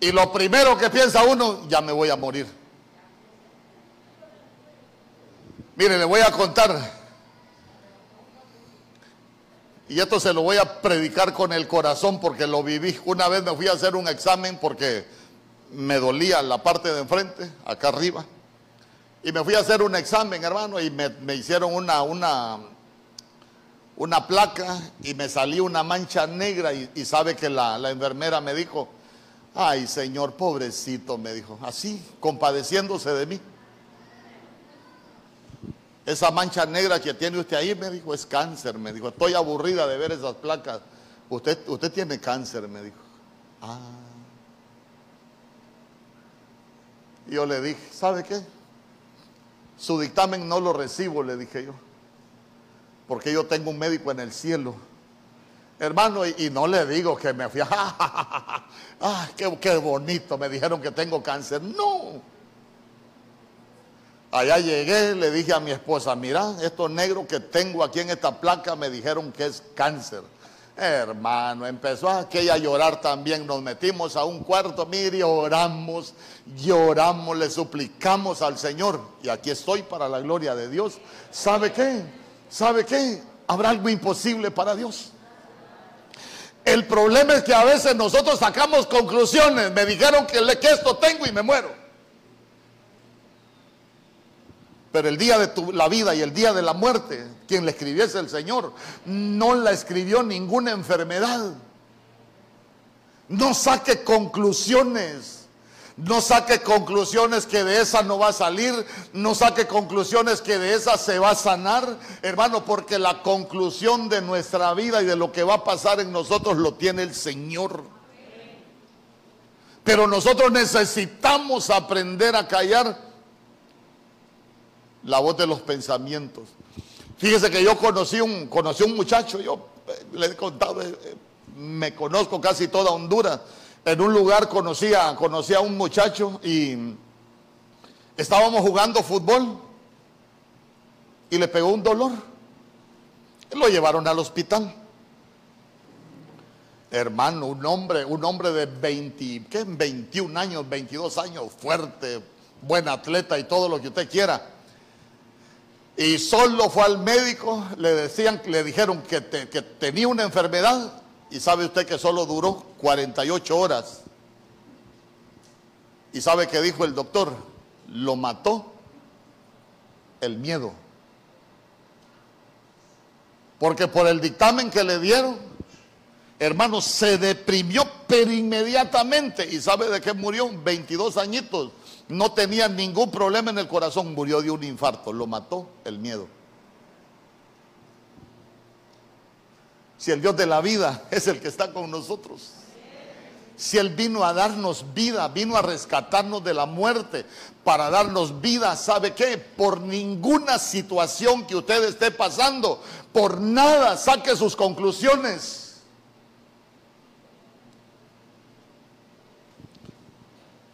Speaker 1: Y lo primero que piensa uno, ya me voy a morir. Mire, le voy a contar. Y esto se lo voy a predicar con el corazón porque lo viví. Una vez me fui a hacer un examen porque me dolía la parte de enfrente, acá arriba. Y me fui a hacer un examen, hermano, y me, hicieron una, una, una placa y me salió una mancha negra y, sabe que la, la, enfermera me dijo, ay señor, pobrecito, me dijo, así, compadeciéndose de mí. Esa mancha negra que tiene usted ahí, me dijo, es cáncer, me dijo, estoy aburrida de ver esas placas. Usted, usted tiene cáncer, me dijo. Ah. Y yo le dije, ¿sabe qué? Su dictamen no lo recibo, le dije yo. Porque yo tengo un médico en el cielo. Hermano, y, no le digo que me fui, ¡ah, qué, bonito! Me dijeron que tengo cáncer. No. Allá llegué, le dije a mi esposa, mira, estos negros que tengo aquí en esta placa me dijeron que es cáncer. Hermano, empezó aquella a llorar también. Nos metimos a un cuarto, mire, oramos, lloramos, le suplicamos al Señor. Y aquí estoy para la gloria de Dios. ¿Sabe qué? ¿Sabe qué? Habrá algo imposible para Dios. El problema es que a veces nosotros sacamos conclusiones. Me dijeron que, que esto tengo y me muero. Pero el día de tu, la vida y el día de la muerte, quien la escribiese el Señor, no la escribió ninguna enfermedad. No saque conclusiones. No saque conclusiones que de esa no va a salir. No saque conclusiones que de esa se va a sanar. Hermano, porque la conclusión de nuestra vida y de lo que va a pasar en nosotros lo tiene el Señor. Pero nosotros necesitamos aprender a callar la voz de los pensamientos. Fíjese que yo conocí un, conocí un muchacho, yo eh, le he contado, eh, me conozco casi toda Honduras. en un lugar conocía a un muchacho y estábamos jugando fútbol y le pegó un dolor. Lo llevaron al hospital. Hermano, un hombre, un hombre de 20, ¿qué? 21 años, 22 años, fuerte, buen atleta y todo lo que usted quiera. Y solo fue al médico, le decían, le dijeron que, que tenía una enfermedad y sabe usted que solo duró 48 horas. Y sabe que dijo el doctor, lo mató el miedo. Porque por el dictamen que le dieron, hermano, se deprimió pero inmediatamente. ¿Y sabe de qué murió? 22 añitos. No tenía ningún problema en el corazón, murió de un infarto. Lo mató el miedo. Si el Dios de la vida es el que está con nosotros. Si Él vino a darnos vida, vino a rescatarnos de la muerte, para darnos vida, ¿sabe qué? Por ninguna situación que usted esté pasando, por nada saque sus conclusiones.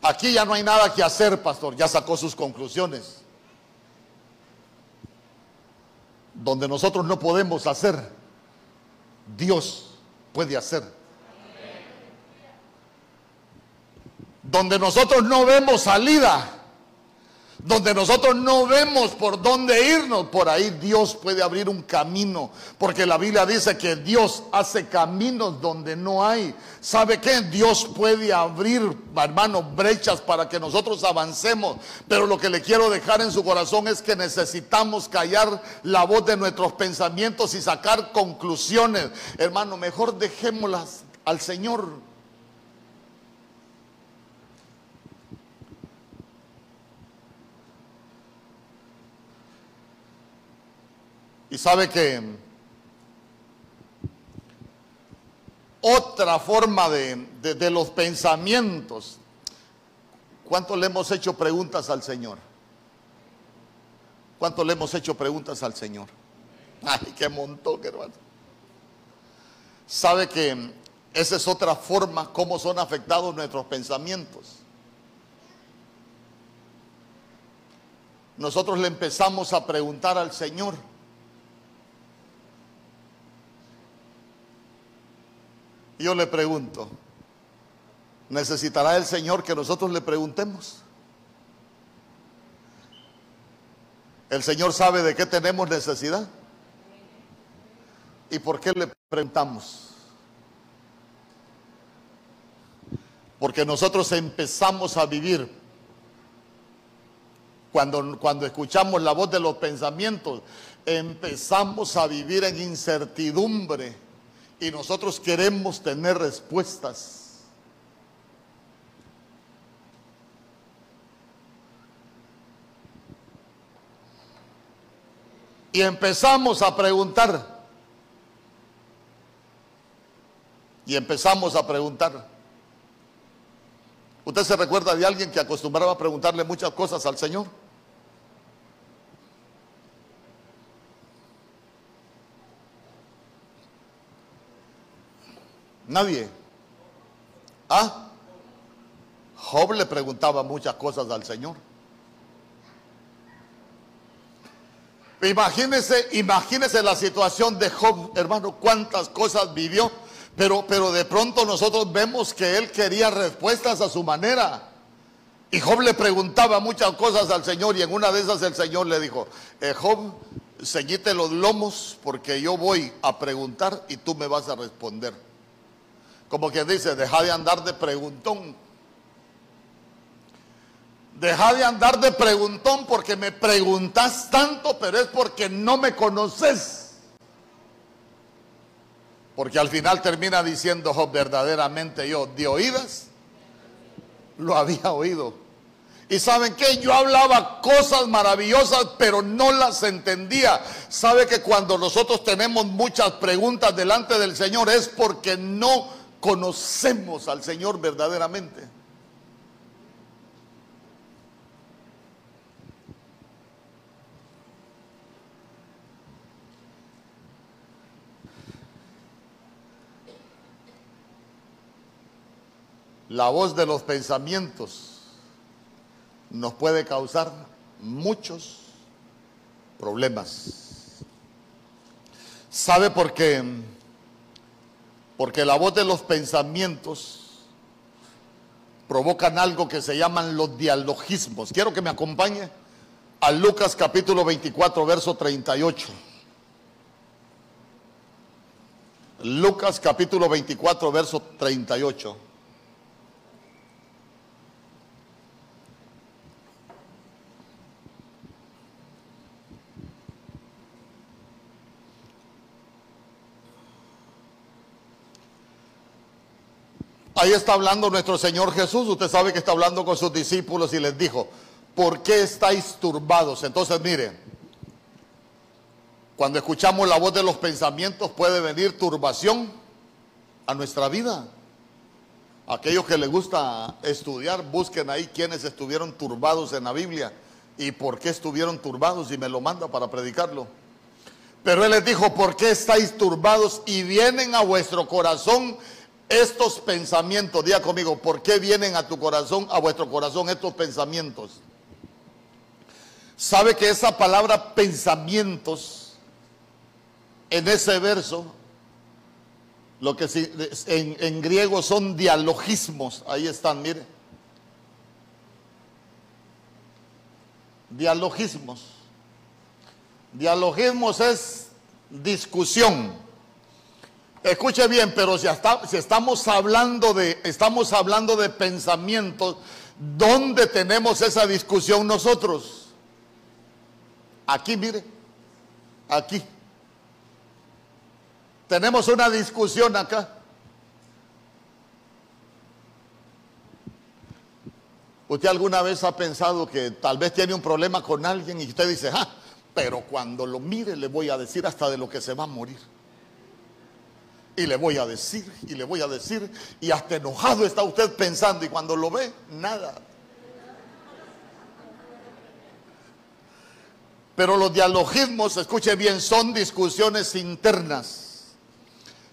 Speaker 1: Aquí ya no hay nada que hacer, pastor, ya sacó sus conclusiones. Donde nosotros no podemos hacer, Dios puede hacer. donde nosotros no vemos salida, donde nosotros no vemos por dónde irnos, por ahí Dios puede abrir un camino, porque la Biblia dice que Dios hace caminos donde no hay. ¿Sabe qué? Dios puede abrir, hermano, brechas para que nosotros avancemos, pero lo que le quiero dejar en su corazón es que necesitamos callar la voz de nuestros pensamientos y sacar conclusiones. Hermano, mejor dejémoslas al Señor. Y sabe que otra forma de, los pensamientos, ¿cuánto le hemos hecho preguntas al Señor? ¿Cuánto le hemos hecho preguntas al Señor? Ay, qué montón, hermano. Sabe que esa es otra forma como son afectados nuestros pensamientos. Nosotros le empezamos a preguntar al Señor, Yo le pregunto, ¿necesitará el Señor que nosotros le preguntemos? ¿El Señor sabe de qué tenemos necesidad? ¿Y por qué le preguntamos? Porque nosotros empezamos a vivir cuando, cuando escuchamos la voz de los pensamientos, empezamos a vivir en incertidumbre y nosotros queremos tener respuestas. Y empezamos a preguntar. Y empezamos a preguntar. ¿Usted se recuerda de alguien que acostumbraba a preguntarle muchas cosas al Señor? Nadie. ¿Ah? Job le preguntaba muchas cosas al Señor. Imagínese, imagínese la situación de Job, hermano, cuántas cosas vivió, pero, pero de pronto nosotros vemos que él quería respuestas a su manera. Y Job le preguntaba muchas cosas al Señor y en una de esas el Señor le dijo, eh, Job, ceñite los lomos porque yo voy a preguntar y tú me vas a responder. Como que dice, deja de andar de preguntón. Deja de andar de preguntón porque me preguntas tanto, pero es porque no me conoces. Porque al final termina diciendo Job, verdaderamente yo de oídas lo había oído. Y saben que yo hablaba cosas maravillosas, pero no las entendía. Sabe que cuando nosotros tenemos muchas preguntas delante del Señor es porque no conocemos al Señor verdaderamente. La voz de los pensamientos nos puede causar muchos problemas. ¿Sabe por qué? Porque la voz de los pensamientos provocan algo que se llaman los dialogismos. Quiero que me acompañe a Lucas capítulo 24, verso 38. Lucas capítulo 24, verso 38. Ahí está hablando nuestro Señor Jesús. Usted sabe que está hablando con sus discípulos y les dijo, ¿por qué estáis turbados? Entonces, mire, cuando escuchamos la voz de los pensamientos puede venir turbación a nuestra vida. Aquellos que les gusta estudiar, busquen ahí quienes estuvieron turbados en la Biblia y por qué estuvieron turbados y me lo manda para predicarlo. Pero Él les dijo, ¿por qué estáis turbados y vienen a vuestro corazón estos pensamientos, diga conmigo, ¿por qué vienen a tu corazón, a vuestro corazón estos pensamientos? Sabe que esa palabra pensamientos en ese verso, lo que en, en griego son dialogismos, ahí están, mire. Dialogismos. Dialogismos es discusión Escuche bien, pero si, estamos hablando de estamos hablando de pensamientos, ¿dónde tenemos esa discusión nosotros? Aquí, mire. Aquí. Tenemos una discusión acá. ¿Usted alguna vez ha pensado que tal vez tiene un problema con alguien y usted dice, ah, pero cuando lo mire le voy a decir hasta de lo que se va a morir? Y le voy a decir, y le voy a decir, y hasta enojado está usted pensando, y cuando lo ve, nada. Pero los dialogismos, escuche bien, son discusiones internas.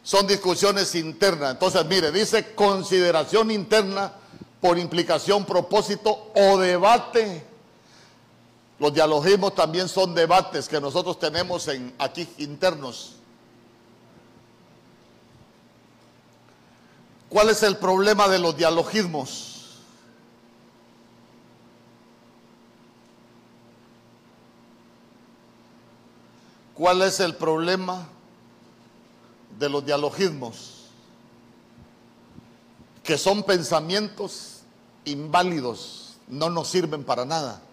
Speaker 1: Son discusiones internas. Entonces, mire, dice consideración interna por implicación, propósito o debate. Los dialogismos también son debates que nosotros tenemos en, aquí internos. ¿Cuál es el problema de los dialogismos? ¿Cuál es el problema de los dialogismos? Que son pensamientos inválidos, no nos sirven para nada.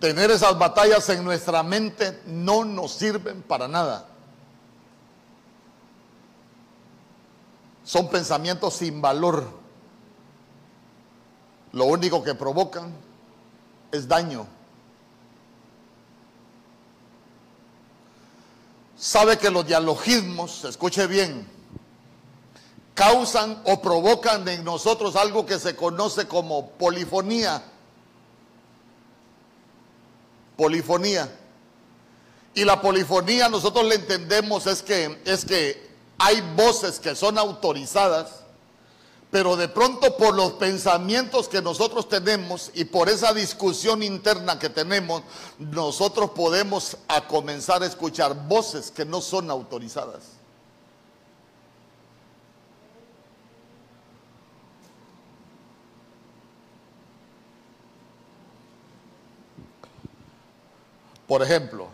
Speaker 1: Tener esas batallas en nuestra mente no nos sirven para nada. Son pensamientos sin valor. Lo único que provocan es daño. Sabe que los dialogismos, escuche bien, causan o provocan en nosotros algo que se conoce como polifonía. Polifonía. Y la polifonía nosotros le entendemos es que es que hay voces que son autorizadas, pero de pronto por los pensamientos que nosotros tenemos y por esa discusión interna que tenemos, nosotros podemos a comenzar a escuchar voces que no son autorizadas. Por ejemplo,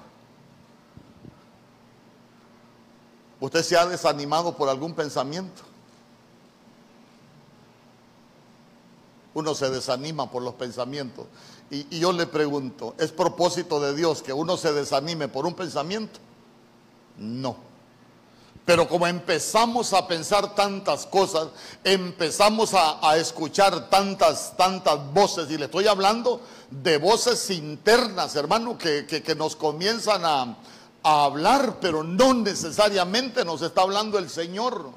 Speaker 1: ¿Usted se ha desanimado por algún pensamiento? Uno se desanima por los pensamientos. Y, yo le pregunto, ¿es propósito de Dios que uno se desanime por un pensamiento? No. Pero como empezamos a pensar tantas cosas, empezamos a, escuchar tantas, tantas voces, y le estoy hablando de voces internas, hermano, que nos comienzan a, a hablar, pero no necesariamente nos está hablando el Señor.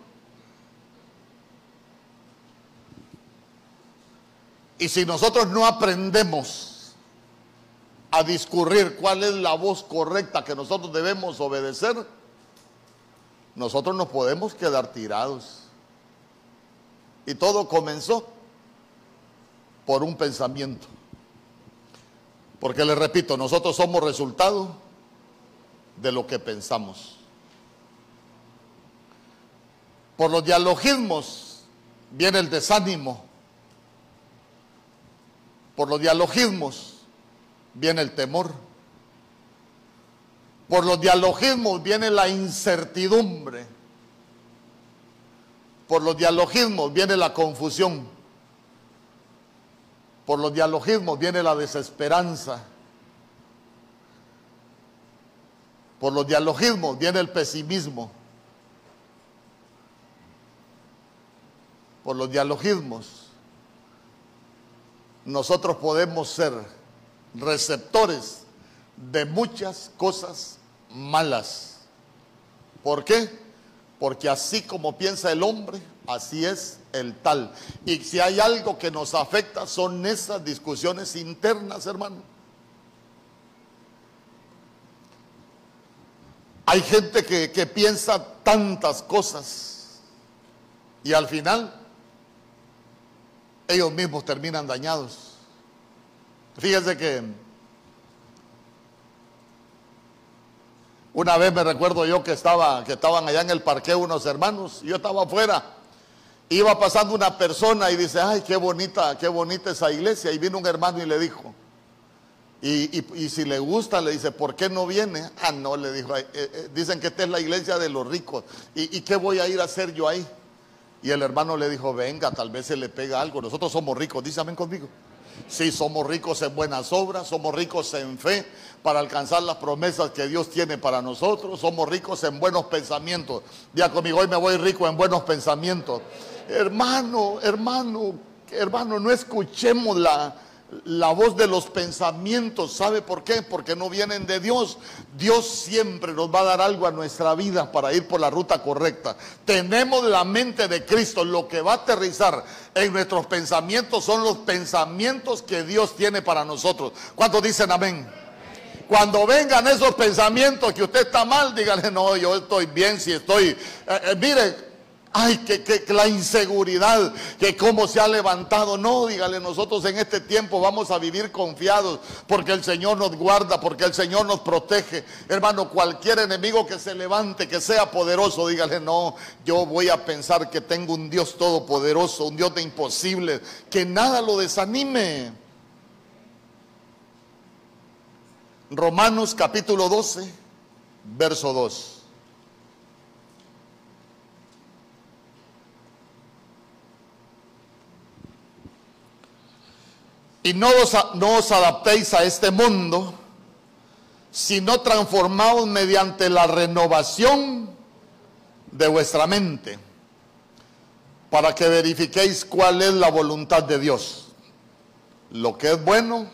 Speaker 1: Y si nosotros no aprendemos a discurrir cuál es la voz correcta que nosotros debemos obedecer, nosotros nos podemos quedar tirados. Y todo comenzó por un pensamiento. Porque le repito, nosotros somos resultado de lo que pensamos. Por los dialogismos viene el desánimo. Por los dialogismos viene el temor. Por los dialogismos viene la incertidumbre. Por los dialogismos viene la confusión. Por los dialogismos viene la desesperanza. Por los dialogismos viene el pesimismo. Por los dialogismos nosotros podemos ser receptores de muchas cosas malas. ¿Por qué? Porque así como piensa el hombre, así es el tal. Y si hay algo que nos afecta son esas discusiones internas, hermano. Hay gente que, que piensa tantas cosas y al final ellos mismos terminan dañados. Fíjense que una vez me recuerdo yo que estaba que estaban allá en el parque unos hermanos, y yo estaba afuera. Iba pasando una persona y dice, "Ay, qué bonita, qué bonita esa iglesia." Y vino un hermano y le dijo, y, si le gusta, le dice, ¿por qué no viene? Ah, no, le dijo, eh, eh, dicen que esta es la iglesia de los ricos. ¿Y, ¿Y qué voy a ir a hacer yo ahí? Y el hermano le dijo, venga, tal vez se le pega algo. Nosotros somos ricos, dice amén conmigo. Sí, somos ricos en buenas obras, somos ricos en fe para alcanzar las promesas que Dios tiene para nosotros, somos ricos en buenos pensamientos. Ya conmigo, hoy me voy rico en buenos pensamientos. Hermano, hermano, hermano, no escuchemos la, la voz de los pensamientos. ¿Sabe por qué? Porque no vienen de Dios. Dios siempre nos va a dar algo a nuestra vida para ir por la ruta correcta. Tenemos la mente de Cristo. Lo que va a aterrizar en nuestros pensamientos son los pensamientos que Dios tiene para nosotros. ¿Cuántos dicen amén? Cuando vengan esos pensamientos que usted está mal, dígale, no, yo estoy bien si estoy... Eh, eh, mire, Ay, que, la inseguridad, que cómo se ha levantado. No, dígale, nosotros en este tiempo vamos a vivir confiados porque el Señor nos guarda, porque el Señor nos protege. Hermano, cualquier enemigo que se levante, que sea poderoso, dígale, no, yo voy a pensar que tengo un Dios todopoderoso, un Dios de imposible, que nada lo desanime. Romanos capítulo 12, verso 2. Y no os, adaptéis a este mundo, sino transformaos mediante la renovación de vuestra mente, para que verifiquéis cuál es la voluntad de Dios, lo que es bueno,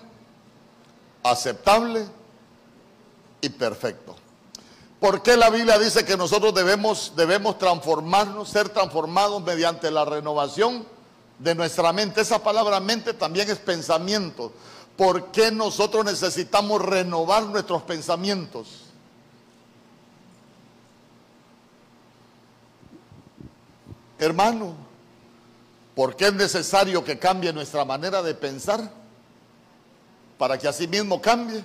Speaker 1: aceptable y perfecto. ¿Por qué la Biblia dice que nosotros debemos, debemos transformarnos, ser transformados mediante la renovación? De nuestra mente. Esa palabra mente también es pensamiento. ¿Por qué nosotros necesitamos renovar nuestros pensamientos? Hermano, ¿por qué es necesario que cambie nuestra manera de pensar? Para que así mismo cambie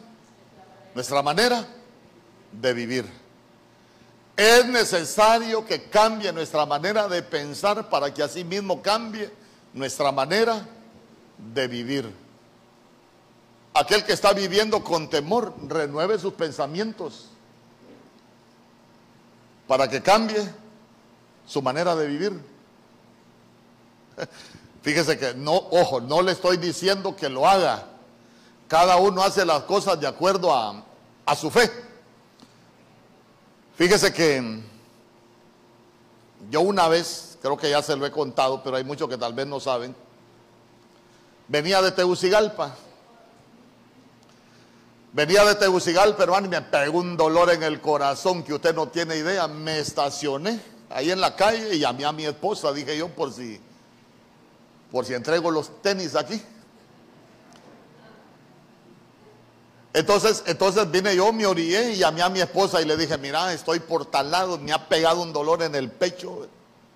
Speaker 1: nuestra manera de vivir. Es necesario que cambie nuestra manera de pensar para que así mismo cambie nuestra manera de vivir. Aquel que está viviendo con temor, renueve sus pensamientos para que cambie su manera de vivir. Fíjese que no, ojo, no le estoy diciendo que lo haga. Cada uno hace las cosas de acuerdo a, a su fe. Fíjese que yo una vez creo que ya se lo he contado, pero hay muchos que tal vez no saben. Venía de Tegucigalpa. Venía de Tegucigalpa, hermano, y me pegó un dolor en el corazón que usted no tiene idea. Me estacioné ahí en la calle y llamé a mi esposa, dije yo, por si, por si entrego los tenis aquí. Entonces, entonces vine yo, me orillé y llamé a mi esposa y le dije, mira, estoy por tal lado, me ha pegado un dolor en el pecho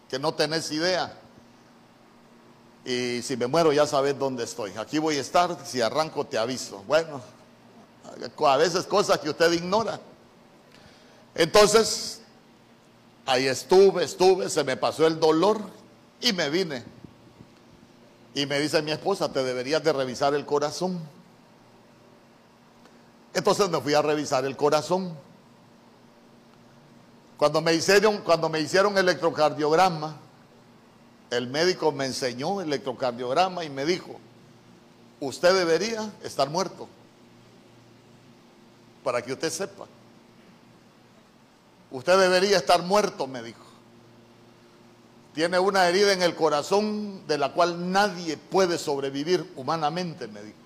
Speaker 1: que no tenés idea. Y si me muero ya sabes dónde estoy. Aquí voy a estar, si arranco te aviso. Bueno, a veces cosas que usted ignora. Entonces, ahí estuve, estuve, se me pasó el dolor y me vine. Y me dice mi esposa, te deberías de revisar el corazón. Entonces me fui a revisar el corazón. Cuando me hicieron, electrocardiograma, el médico me enseñó electrocardiograma y me dijo, usted debería estar muerto. Para que usted sepa. Usted debería estar muerto, me dijo. Tiene una herida en el corazón de la cual nadie puede sobrevivir humanamente, me dijo.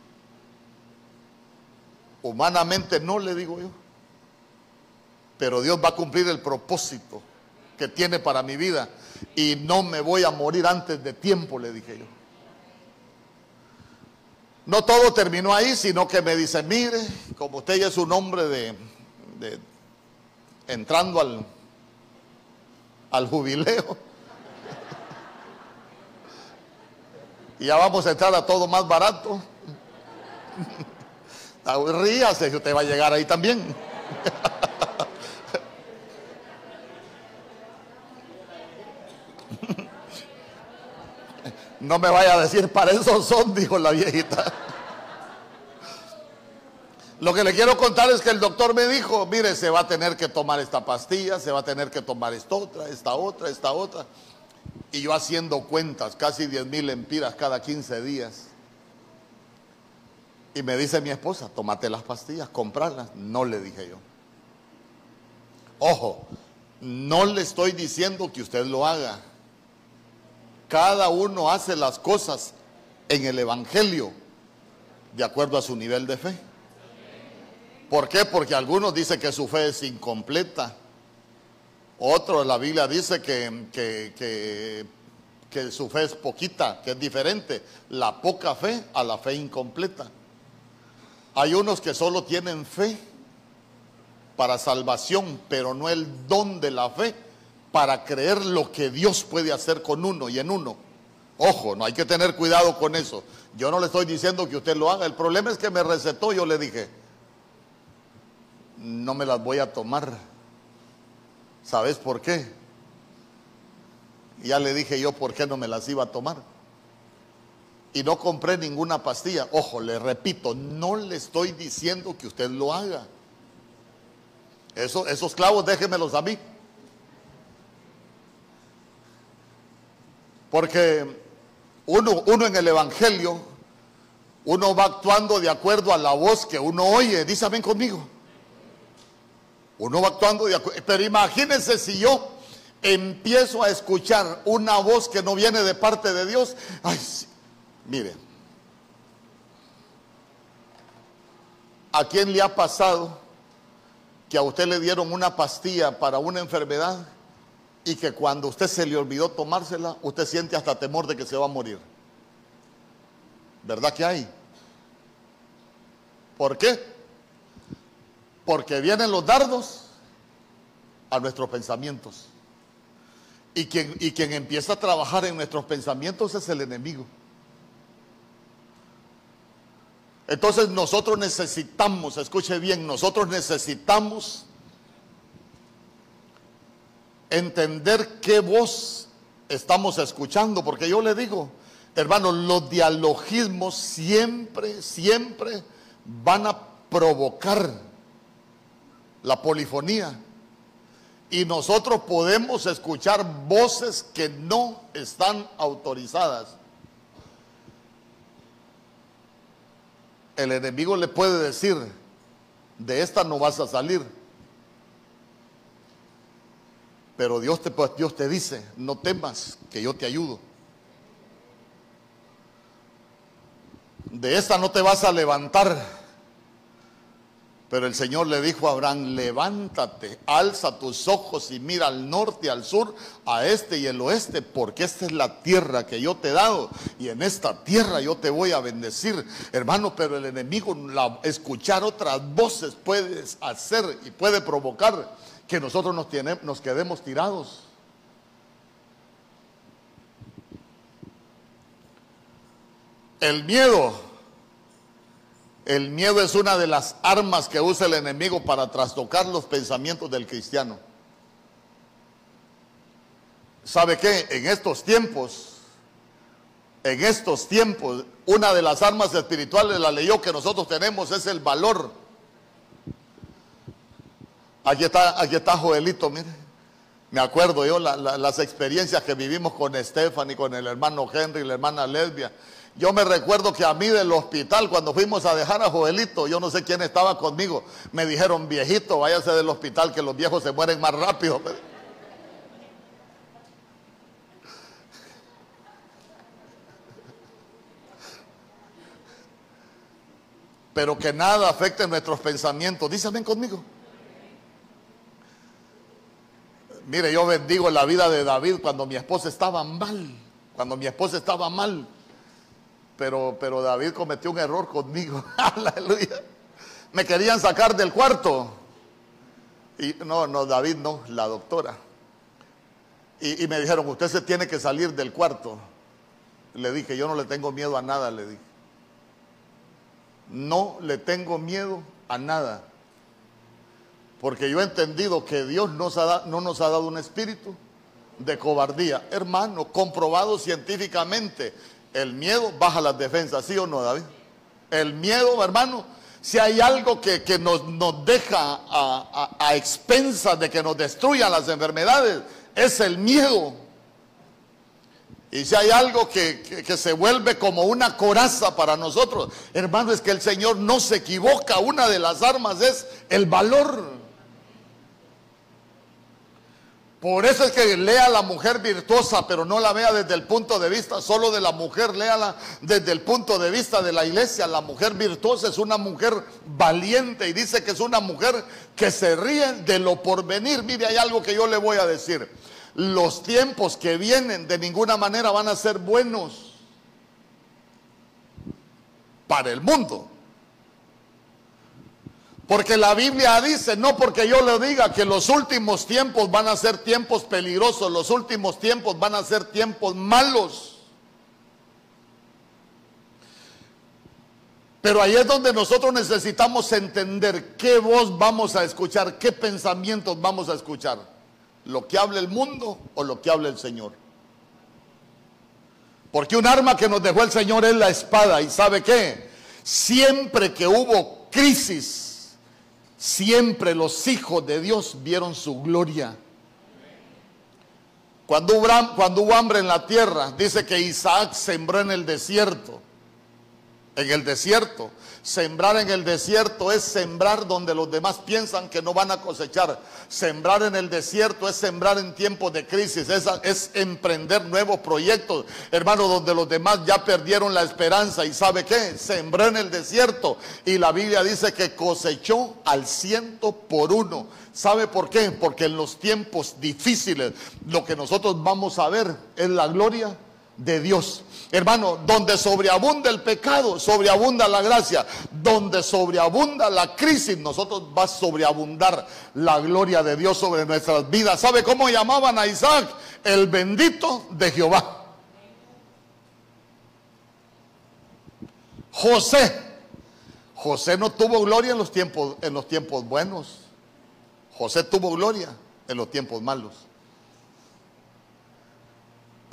Speaker 1: Humanamente no le digo yo. Pero Dios va a cumplir el propósito que tiene para mi vida. Y no me voy a morir antes de tiempo, le dije yo. No todo terminó ahí, sino que me dice, mire, como usted ya es un hombre de, entrando al, al jubileo, y ya vamos a entrar a todo más barato. Ríase usted va a llegar ahí también. No me vaya a decir, para eso son, dijo la viejita. Lo que le quiero contar es que el doctor me dijo, mire, se va a tener que tomar esta pastilla, se va a tener que tomar esta otra, esta otra, esta otra. Y yo haciendo cuentas, casi 10 mil empiras cada 15 días. Y me dice mi esposa, tómate las pastillas, comprarlas. No le dije yo. Ojo, no le estoy diciendo que usted lo haga. Cada uno hace las cosas en el Evangelio de acuerdo a su nivel de fe. ¿Por qué? Porque algunos dicen que su fe es incompleta. Otro, la Biblia dice que, que, que su fe es poquita, que es diferente. La poca fe a la fe incompleta. Hay unos que solo tienen fe para salvación, pero no el don de la fe para creer lo que Dios puede hacer con uno y en uno. Ojo, no hay que tener cuidado con eso. Yo no le estoy diciendo que usted lo haga. El problema es que me recetó, yo le dije, no me las voy a tomar. ¿Sabes por qué? Ya le dije yo por qué no me las iba a tomar y no compré ninguna pastilla. Ojo, le repito, no le estoy diciendo que usted lo haga. Eso, esos clavos déjenmelos a mí. Porque uno, uno en el Evangelio, uno va actuando de acuerdo a la voz que uno oye. Dice ven conmigo. Uno va actuando de acuerdo. Pero imagínense si yo empiezo a escuchar una voz que no viene de parte de Dios. Ay, Mire, ¿a quién le ha pasado que a usted le dieron una pastilla para una enfermedad y que cuando usted se le olvidó tomársela, usted siente hasta temor de que se va a morir? ¿Verdad que hay? ¿Por qué? Porque vienen los dardos a nuestros pensamientos. Y quien, y quien empieza a trabajar en nuestros pensamientos es el enemigo. Entonces nosotros necesitamos, escuche bien, nosotros necesitamos entender qué voz estamos escuchando, porque yo le digo, hermanos, los dialogismos siempre, siempre van a provocar la polifonía. Y nosotros podemos escuchar voces que no están autorizadas. el enemigo le puede decir, de esta no vas a salir. Pero Dios te, Dios te dice, no temas, que yo te ayudo. De esta no te vas a levantar pero el Señor le dijo a Abraham, levántate, alza tus ojos y mira al norte, al sur, a este y el oeste, porque esta es la tierra que yo te he dado y en esta tierra yo te voy a bendecir. Hermano, pero el enemigo, escuchar otras voces puede hacer y puede provocar que nosotros nos, nos quedemos tirados. El miedo. El miedo es una de las armas que usa el enemigo para trastocar los pensamientos del cristiano. ¿Sabe qué? En estos tiempos, en estos tiempos, una de las armas espirituales, la leyó que nosotros tenemos es el valor. Aquí está, aquí está Joelito, mire. Me acuerdo yo las experiencias que vivimos con Stephanie, con el hermano Henry, la hermana Lesbia. Yo me recuerdo que a mí del hospital, cuando fuimos a dejar a Joelito, yo no sé quién estaba conmigo, me dijeron, viejito, váyase del hospital, que los viejos se mueren más rápido. Pero que nada afecte nuestros pensamientos. Dísame conmigo. Mire, yo bendigo la vida de David cuando mi esposa estaba mal, cuando mi esposa estaba mal. Pero, pero David cometió un error conmigo. Aleluya. Me querían sacar del cuarto. Y no, no, David no, la doctora. Y, y me dijeron, usted se tiene que salir del cuarto. Le dije, yo no le tengo miedo a nada, le dije. No le tengo miedo a nada. Porque yo he entendido que Dios no nos ha dado un espíritu de cobardía. Hermano, comprobado científicamente, el miedo baja las defensas, ¿sí o no, David? El miedo, hermano, si hay algo que, nos, deja a, a, expensas de que nos destruyan las enfermedades, es el miedo. Y si hay algo que, que, se vuelve como una coraza para nosotros, hermano, es que el Señor no se equivoca. Una de las armas es el valor. Por eso es que lea a la mujer virtuosa, pero no la vea desde el punto de vista solo de la mujer, léala desde el punto de vista de la iglesia. La mujer virtuosa es una mujer valiente y dice que es una mujer que se ríe de lo porvenir. Mire, hay algo que yo le voy a decir. Los tiempos que vienen de ninguna manera van a ser buenos para el mundo. Porque la Biblia dice, no porque yo le diga que los últimos tiempos van a ser tiempos peligrosos, los últimos tiempos van a ser tiempos malos. Pero ahí es donde nosotros necesitamos entender qué voz vamos a escuchar, qué pensamientos vamos a escuchar. Lo que habla el mundo o lo que habla el Señor. Porque un arma que nos dejó el Señor es la espada. ¿Y sabe qué? Siempre que hubo crisis, Siempre los hijos de Dios vieron su gloria. Cuando hubo, hambre en la tierra, dice que Isaac sembró en el desierto. En el desierto. Sembrar en el desierto es sembrar donde los demás piensan que no van a cosechar. Sembrar en el desierto es sembrar en tiempos de crisis, es, es emprender nuevos proyectos, hermano, donde los demás ya perdieron la esperanza. ¿Y sabe qué? Sembró en el desierto y la Biblia dice que cosechó al ciento por uno. ¿Sabe por qué? Porque en los tiempos difíciles lo que nosotros vamos a ver es la gloria de Dios. Hermano, donde sobreabunda el pecado, sobreabunda la gracia. Donde sobreabunda la crisis, nosotros va a sobreabundar la gloria de Dios sobre nuestras vidas. ¿Sabe cómo llamaban a Isaac? El bendito de Jehová. José. José no tuvo gloria en los tiempos, en los tiempos buenos. José tuvo gloria en los tiempos malos.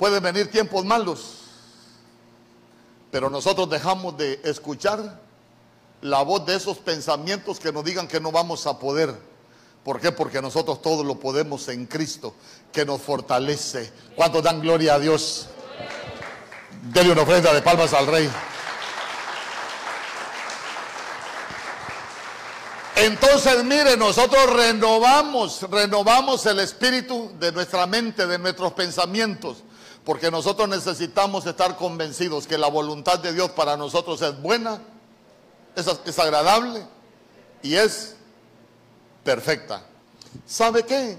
Speaker 1: Pueden venir tiempos malos, pero nosotros dejamos de escuchar la voz de esos pensamientos que nos digan que no vamos a poder. ¿Por qué? Porque nosotros todo lo podemos en Cristo, que nos fortalece. ¿Cuántos dan gloria a Dios? Dele una ofrenda de palmas al Rey. Entonces, mire, nosotros renovamos, renovamos el espíritu de nuestra mente, de nuestros pensamientos. Porque nosotros necesitamos estar convencidos que la voluntad de Dios para nosotros es buena, es, agradable y es perfecta. ¿Sabe qué?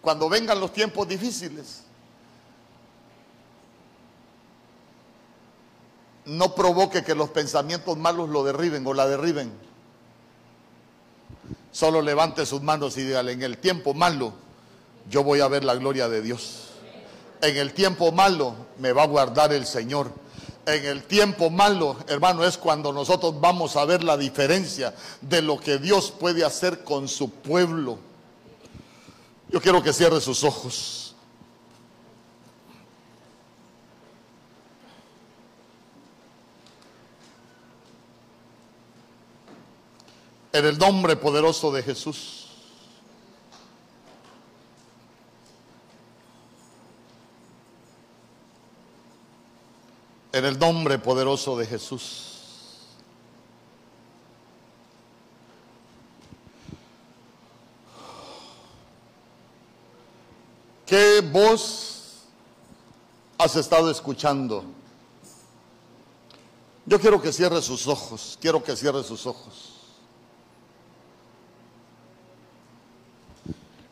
Speaker 1: Cuando vengan los tiempos difíciles, no provoque que los pensamientos malos lo derriben o la derriben. Solo levante sus manos y dígale, en el tiempo malo yo voy a ver la gloria de Dios. En el tiempo malo me va a guardar el Señor. en el tiempo malo, hermano, es cuando nosotros vamos a ver la diferencia de lo que Dios puede hacer con su pueblo. Yo quiero que cierre sus ojos. En el nombre poderoso de Jesús. En el nombre poderoso de Jesús. ¿Qué voz has estado escuchando? Yo quiero que cierre sus ojos, quiero que cierre sus ojos.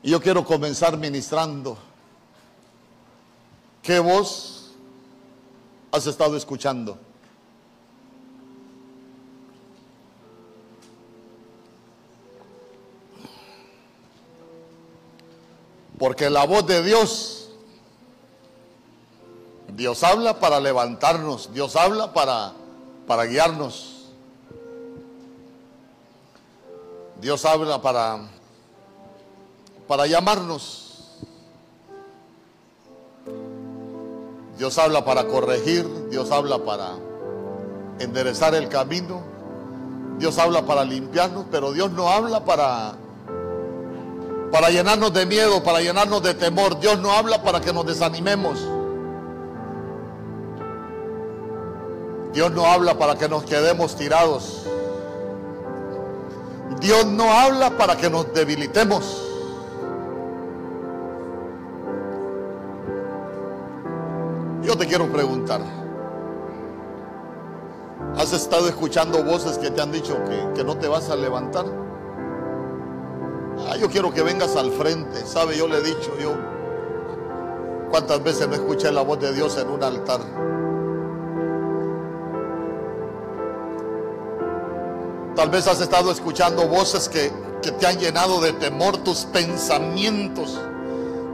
Speaker 1: Y yo quiero comenzar ministrando. ¿Qué voz has estado escuchando? Porque la voz de Dios, Dios habla para levantarnos, Dios habla para, para guiarnos. Dios habla para, para llamarnos. Dios habla para corregir, Dios habla para enderezar el camino, Dios habla para limpiarnos, pero Dios no habla para para llenarnos de miedo, para llenarnos de temor. Dios no habla para que nos desanimemos. Dios no habla para que nos quedemos tirados. Dios no habla para que nos debilitemos. Yo te quiero preguntar, ¿has estado escuchando voces que te han dicho que, no te vas a levantar? Ah, yo quiero que vengas al frente, ¿sabe? Yo le he dicho, yo, ¿cuántas veces no escuché la voz de Dios en un altar? Tal vez has estado escuchando voces que, que te han llenado de temor, tus pensamientos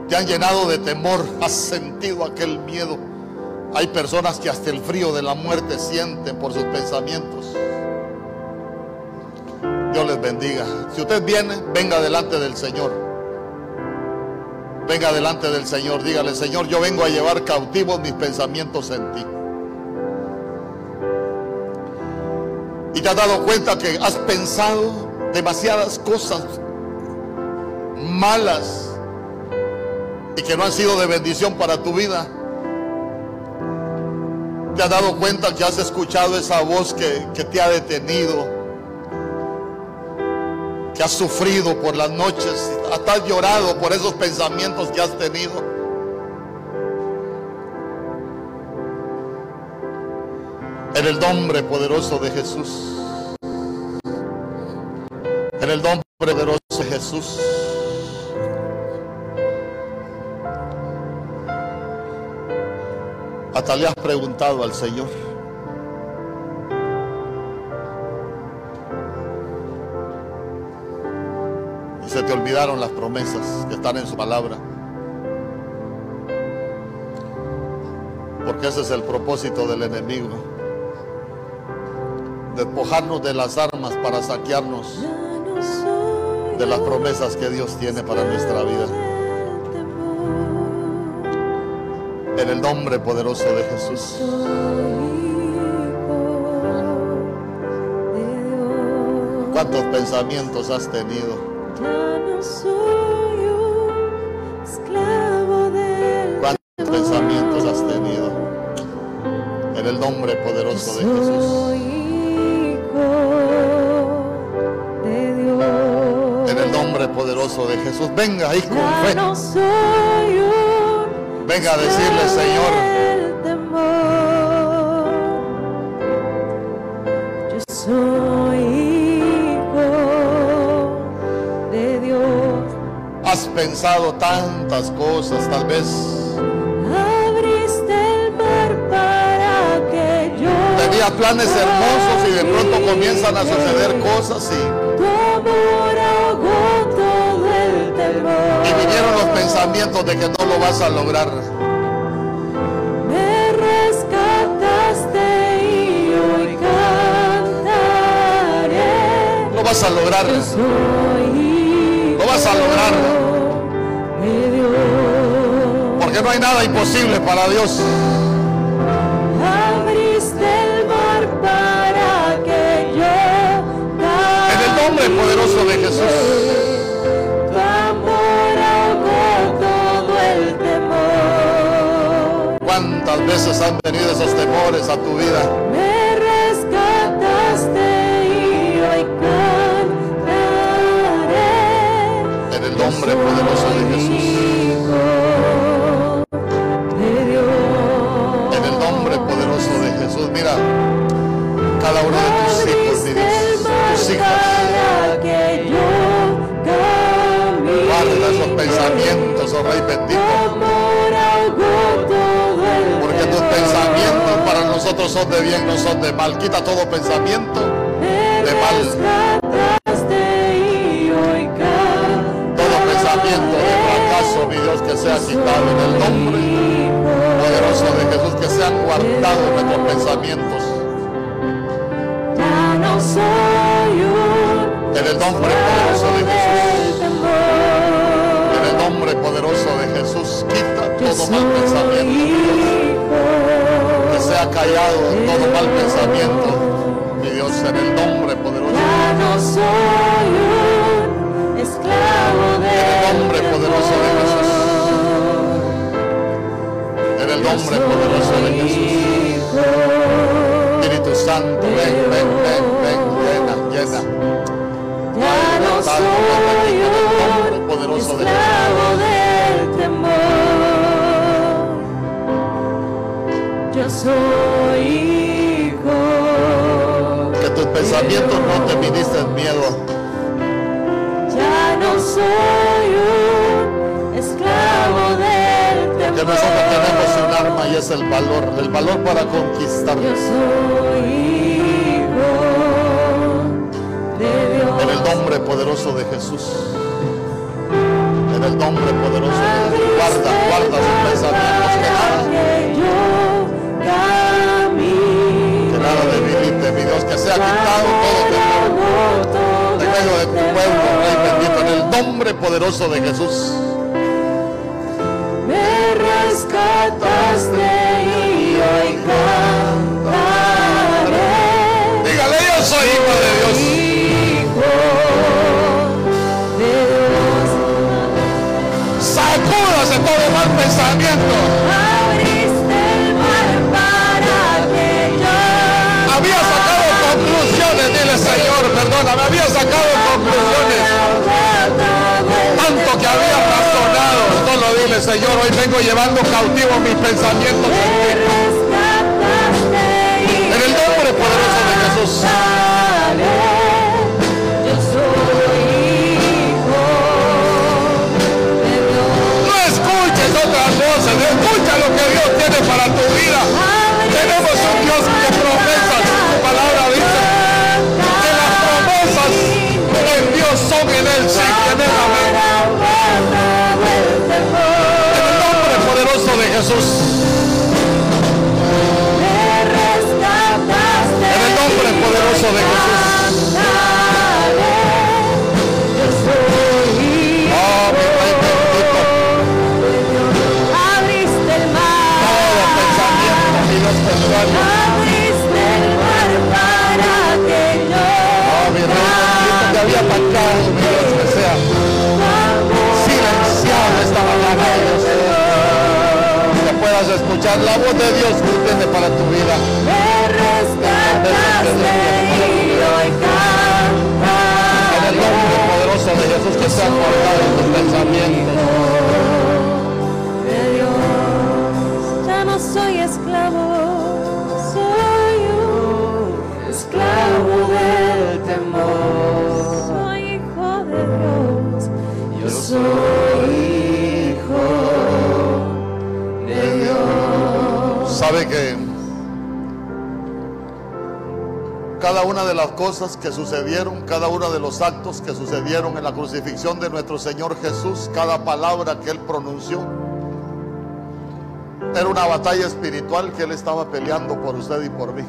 Speaker 1: te han llenado de temor, has sentido aquel miedo. Hay personas que hasta el frío de la muerte sienten por sus pensamientos. Dios les bendiga. Si usted viene, venga delante del Señor. Venga delante del Señor. Dígale, Señor, yo vengo a llevar cautivos mis pensamientos en ti. Y te has dado cuenta que has pensado demasiadas cosas malas y que no han sido de bendición para tu vida te has dado cuenta que has escuchado esa voz que, te ha detenido, que has sufrido por las noches, hasta has llorado por esos pensamientos que has tenido. En el nombre poderoso de Jesús. En el nombre poderoso de Jesús. Hasta le has preguntado al Señor. Y se te olvidaron las promesas que están en su palabra. Porque ese es el propósito del enemigo. Despojarnos de las armas para saquearnos de las promesas que Dios tiene para nuestra vida. En el nombre poderoso de Jesús. ¿Cuántos pensamientos has tenido? ¿Cuántos pensamientos has tenido? En el nombre poderoso de Jesús. Venga a decirle, Señor.
Speaker 2: Yo soy hijo de Dios.
Speaker 1: Has pensado tantas cosas, tal vez.
Speaker 2: Abriste el mar para que yo.
Speaker 1: Tenía planes hermosos y de pronto comienzan a suceder cosas y.
Speaker 2: Tu amor temor.
Speaker 1: Y vinieron los pensamientos de que no lo vas a lograr.
Speaker 2: Me rescataste
Speaker 1: y
Speaker 2: hoy cantaré.
Speaker 1: Lo vas a lograr.
Speaker 2: Lo vas a lograr.
Speaker 1: Porque no hay nada imposible para Dios. En el nombre poderoso de Jesús. ¿Cuántas veces han venido esos temores a tu vida?
Speaker 2: Me rescataste y hoy cantaré.
Speaker 1: En el nombre poderoso de Jesús.
Speaker 2: Hijo de Dios.
Speaker 1: En el nombre poderoso de Jesús. Mira, cada uno de tus hijos, mi Dios, tus hijas. Guarda esos pensamientos, oh Rey bendito. Nosotros son de bien, no son de mal. Quita todo pensamiento de mal. Todo pensamiento de fracaso, mi Dios, que sea quitado en el nombre poderoso de Jesús, que sean guardados nuestros pensamientos. En el nombre poderoso de Jesús. En el nombre poderoso de Jesús, quita todo mal pensamiento. Que sea callado todo mal pensamiento. Mi Dios, en el nombre poderoso.
Speaker 2: Ya no soy un esclavo
Speaker 1: En
Speaker 2: del
Speaker 1: el nombre poderoso de Jesús. En el nombre poderoso de Jesús. Espíritu Santo, ven, ven, ven, ven, llena, llena.
Speaker 2: Ya no soy
Speaker 1: en
Speaker 2: un
Speaker 1: poderoso de
Speaker 2: soy hijo.
Speaker 1: Que tus pensamientos no te ministren miedo.
Speaker 2: Ya no soy un esclavo del
Speaker 1: Que
Speaker 2: temor.
Speaker 1: nosotros tenemos un arma y es el valor, el valor para conquistar.
Speaker 2: Yo soy hijo de Dios.
Speaker 1: En el nombre poderoso de Jesús. En el nombre poderoso de Jesús. Guarda, guarda sus pensamientos. Que nada, que nada debilite, mi Dios. Que sea quitado todo temor. En medio de tu pueblo, Rey bendito. En el nombre poderoso de Jesús.
Speaker 2: Me rescataste y hoy cantaré.
Speaker 1: Dígale, yo soy hijo de Dios.
Speaker 2: Hijo de Dios.
Speaker 1: Sacúdase todo mal pensamiento. Sacado conclusiones. Tanto que había razonado. Solo dile, Señor, hoy vengo llevando cautivo mis pensamientos en el nombre poderoso de Jesús. No escuches otras voces. Escucha lo que Dios tiene para tu vida. Tenemos un Dios que promesas. En Él. Amén. En el nombre poderoso de Jesús. En el nombre poderoso de Jesús. Escuchar la voz de Dios que para tu vida.
Speaker 2: me rescataste y hoy
Speaker 1: En el nombre poderoso de Jesús, que sean guardados tus pensamientos.
Speaker 2: de Dios. Ya no soy esclavo, soy un esclavo del temor. Soy hijo de Dios, yo soy
Speaker 1: Sabe que cada una de las cosas que sucedieron, cada uno de los actos que sucedieron en la crucifixión de nuestro Señor Jesús, cada palabra que Él pronunció, era una batalla espiritual que Él estaba peleando por usted y por mí.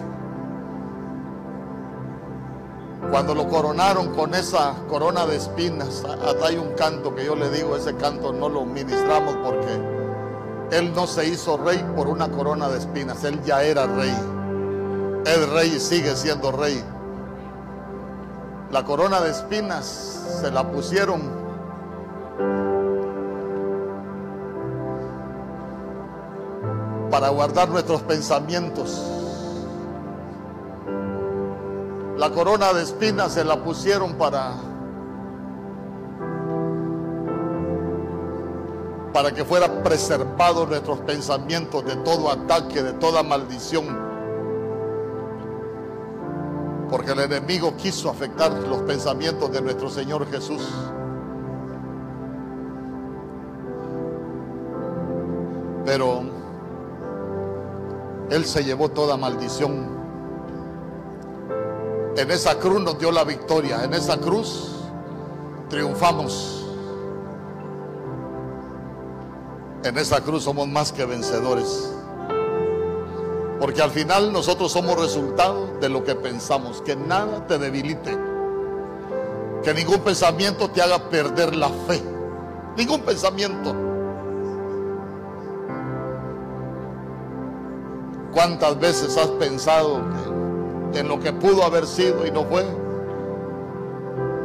Speaker 1: Cuando lo coronaron con esa corona de espinas, hasta hay un canto que yo le digo, ese canto no lo ministramos porque él no se hizo rey por una corona de espinas, él ya era rey. Es rey sigue siendo rey. La corona de espinas se la pusieron para guardar nuestros pensamientos. La corona de espinas se la pusieron para para que fuera preservado nuestros pensamientos de todo ataque, de toda maldición. Porque el enemigo quiso afectar los pensamientos de nuestro Señor Jesús. Pero Él se llevó toda maldición. En esa cruz nos dio la victoria. En esa cruz triunfamos. En esa cruz somos más que vencedores. Porque al final nosotros somos resultado de lo que pensamos. Que nada te debilite. Que ningún pensamiento te haga perder la fe. Ningún pensamiento. ¿Cuántas veces has pensado en lo que pudo haber sido y no fue?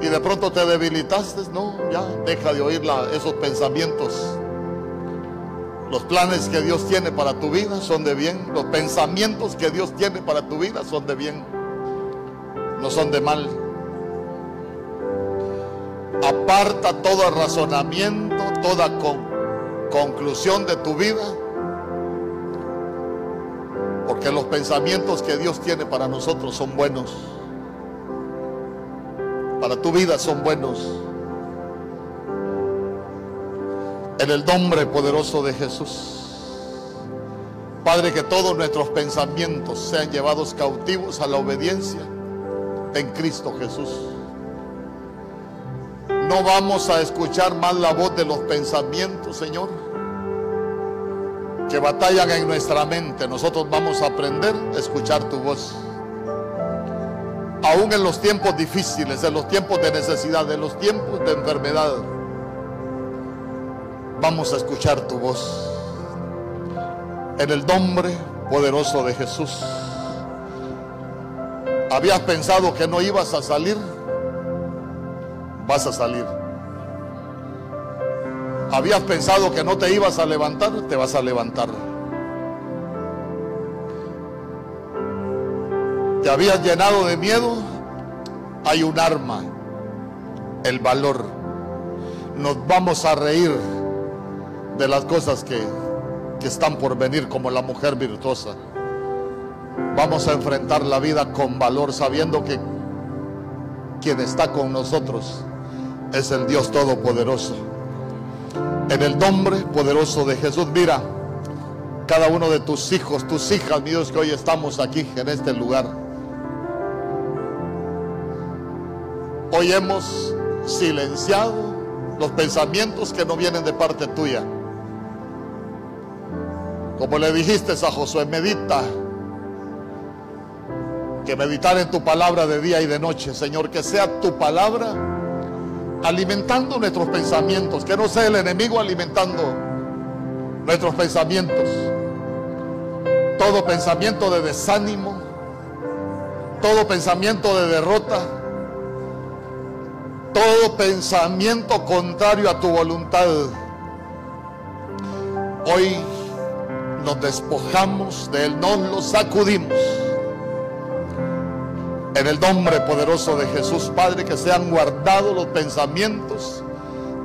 Speaker 1: Y de pronto te debilitaste. No, ya deja de oír esos pensamientos. Los planes que Dios tiene para tu vida son de bien. Los pensamientos que Dios tiene para tu vida son de bien. No son de mal. Aparta todo razonamiento, toda con- conclusión de tu vida. Porque los pensamientos que Dios tiene para nosotros son buenos. Para tu vida son buenos. En el nombre poderoso de Jesús. Padre, que todos nuestros pensamientos sean llevados cautivos a la obediencia en Cristo Jesús. No vamos a escuchar más la voz de los pensamientos, Señor, que batallan en nuestra mente. Nosotros vamos a aprender a escuchar tu voz. Aún en los tiempos difíciles, en los tiempos de necesidad, en los tiempos de enfermedad, vamos a escuchar tu voz. En el nombre poderoso de Jesús. ¿Habías pensado que no ibas a salir? Vas a salir. ¿Habías pensado que no te ibas a levantar? Te vas a levantar. ¿Te habías llenado de miedo? Hay un arma, el valor. Nos vamos a reír de las cosas que, que están por venir como la mujer virtuosa. Vamos a enfrentar la vida con valor sabiendo que quien está con nosotros es el Dios Todopoderoso. En el nombre poderoso de Jesús, mira cada uno de tus hijos, tus hijas, mi Dios, que hoy estamos aquí en este lugar. Hoy hemos silenciado los pensamientos que no vienen de parte tuya. Como le dijiste a Josué, medita. Que meditar en tu palabra de día y de noche, Señor, que sea tu palabra alimentando nuestros pensamientos, que no sea el enemigo alimentando nuestros pensamientos. Todo pensamiento de desánimo, todo pensamiento de derrota, todo pensamiento contrario a tu voluntad. Hoy nos despojamos de él, nos lo sacudimos. En el nombre poderoso de Jesús, Padre, que sean guardados los pensamientos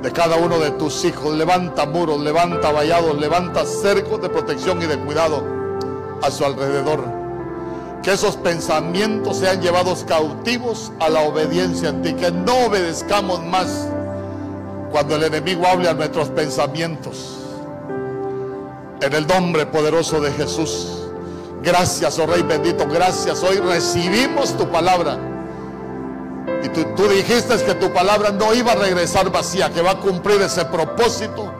Speaker 1: de cada uno de tus hijos. Levanta muros, levanta vallados, levanta cercos de protección y de cuidado a su alrededor. Que esos pensamientos sean llevados cautivos a la obediencia en ti. Que no obedezcamos más cuando el enemigo hable a nuestros pensamientos. En el nombre poderoso de Jesús. Gracias, oh Rey bendito. Gracias. Hoy recibimos tu palabra. Y tú, tú dijiste que tu palabra no iba a regresar vacía, que va a cumplir ese propósito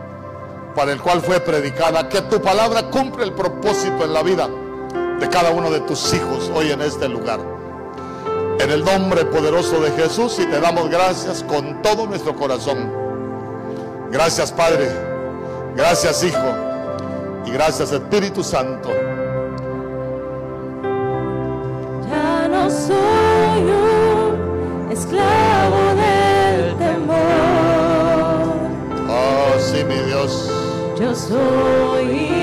Speaker 1: para el cual fue predicada. Que tu palabra cumple el propósito en la vida de cada uno de tus hijos hoy en este lugar. En el nombre poderoso de Jesús y te damos gracias con todo nuestro corazón. Gracias Padre, gracias Hijo y gracias Espíritu Santo.
Speaker 2: Ya no soy un esclavo del temor.
Speaker 1: Oh, sí, mi Dios.
Speaker 2: Yo soy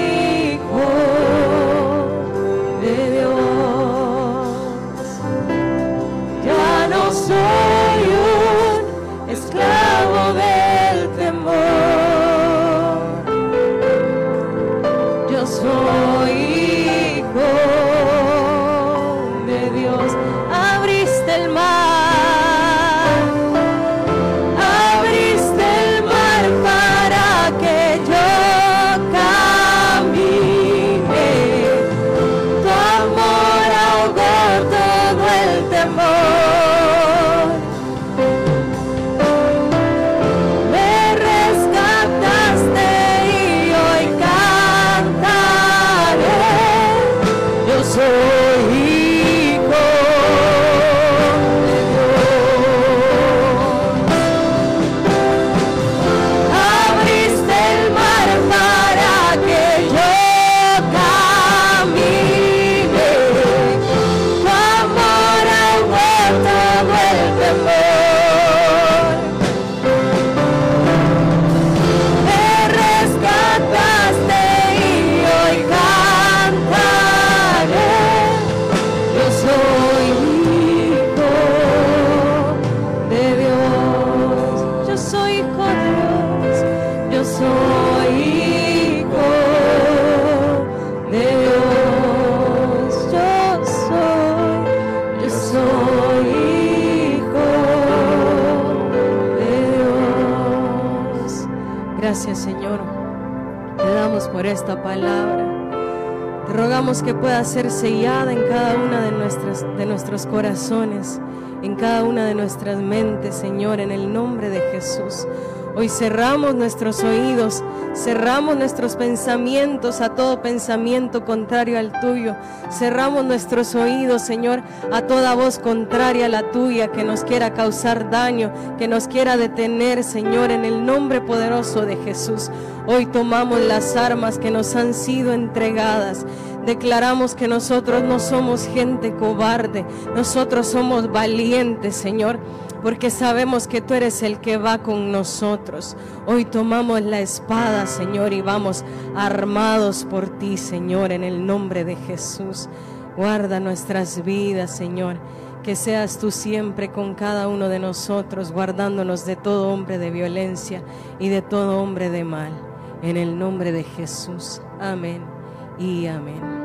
Speaker 2: Que pueda ser sellada en cada una de, de nuestros corazones, en cada una de nuestras mentes, Señor, en el nombre de Jesús. Hoy cerramos nuestros oídos, cerramos nuestros pensamientos a todo pensamiento contrario al tuyo. Cerramos nuestros oídos, Señor, a toda voz contraria a la tuya que nos quiera causar daño, que nos quiera detener, Señor, en el nombre poderoso de Jesús. Hoy tomamos las armas que nos han sido entregadas. Declaramos que nosotros no somos gente cobarde, nosotros somos valientes, Señor porque sabemos que tú eres el que va con nosotros. Hoy tomamos la espada, Señor, y vamos armados por ti, Señor, en el nombre de Jesús. Guarda nuestras vidas, Señor. Que seas tú siempre con cada uno de nosotros, guardándonos de todo hombre de violencia y de todo hombre de mal. En el nombre de Jesús. Amén y amén.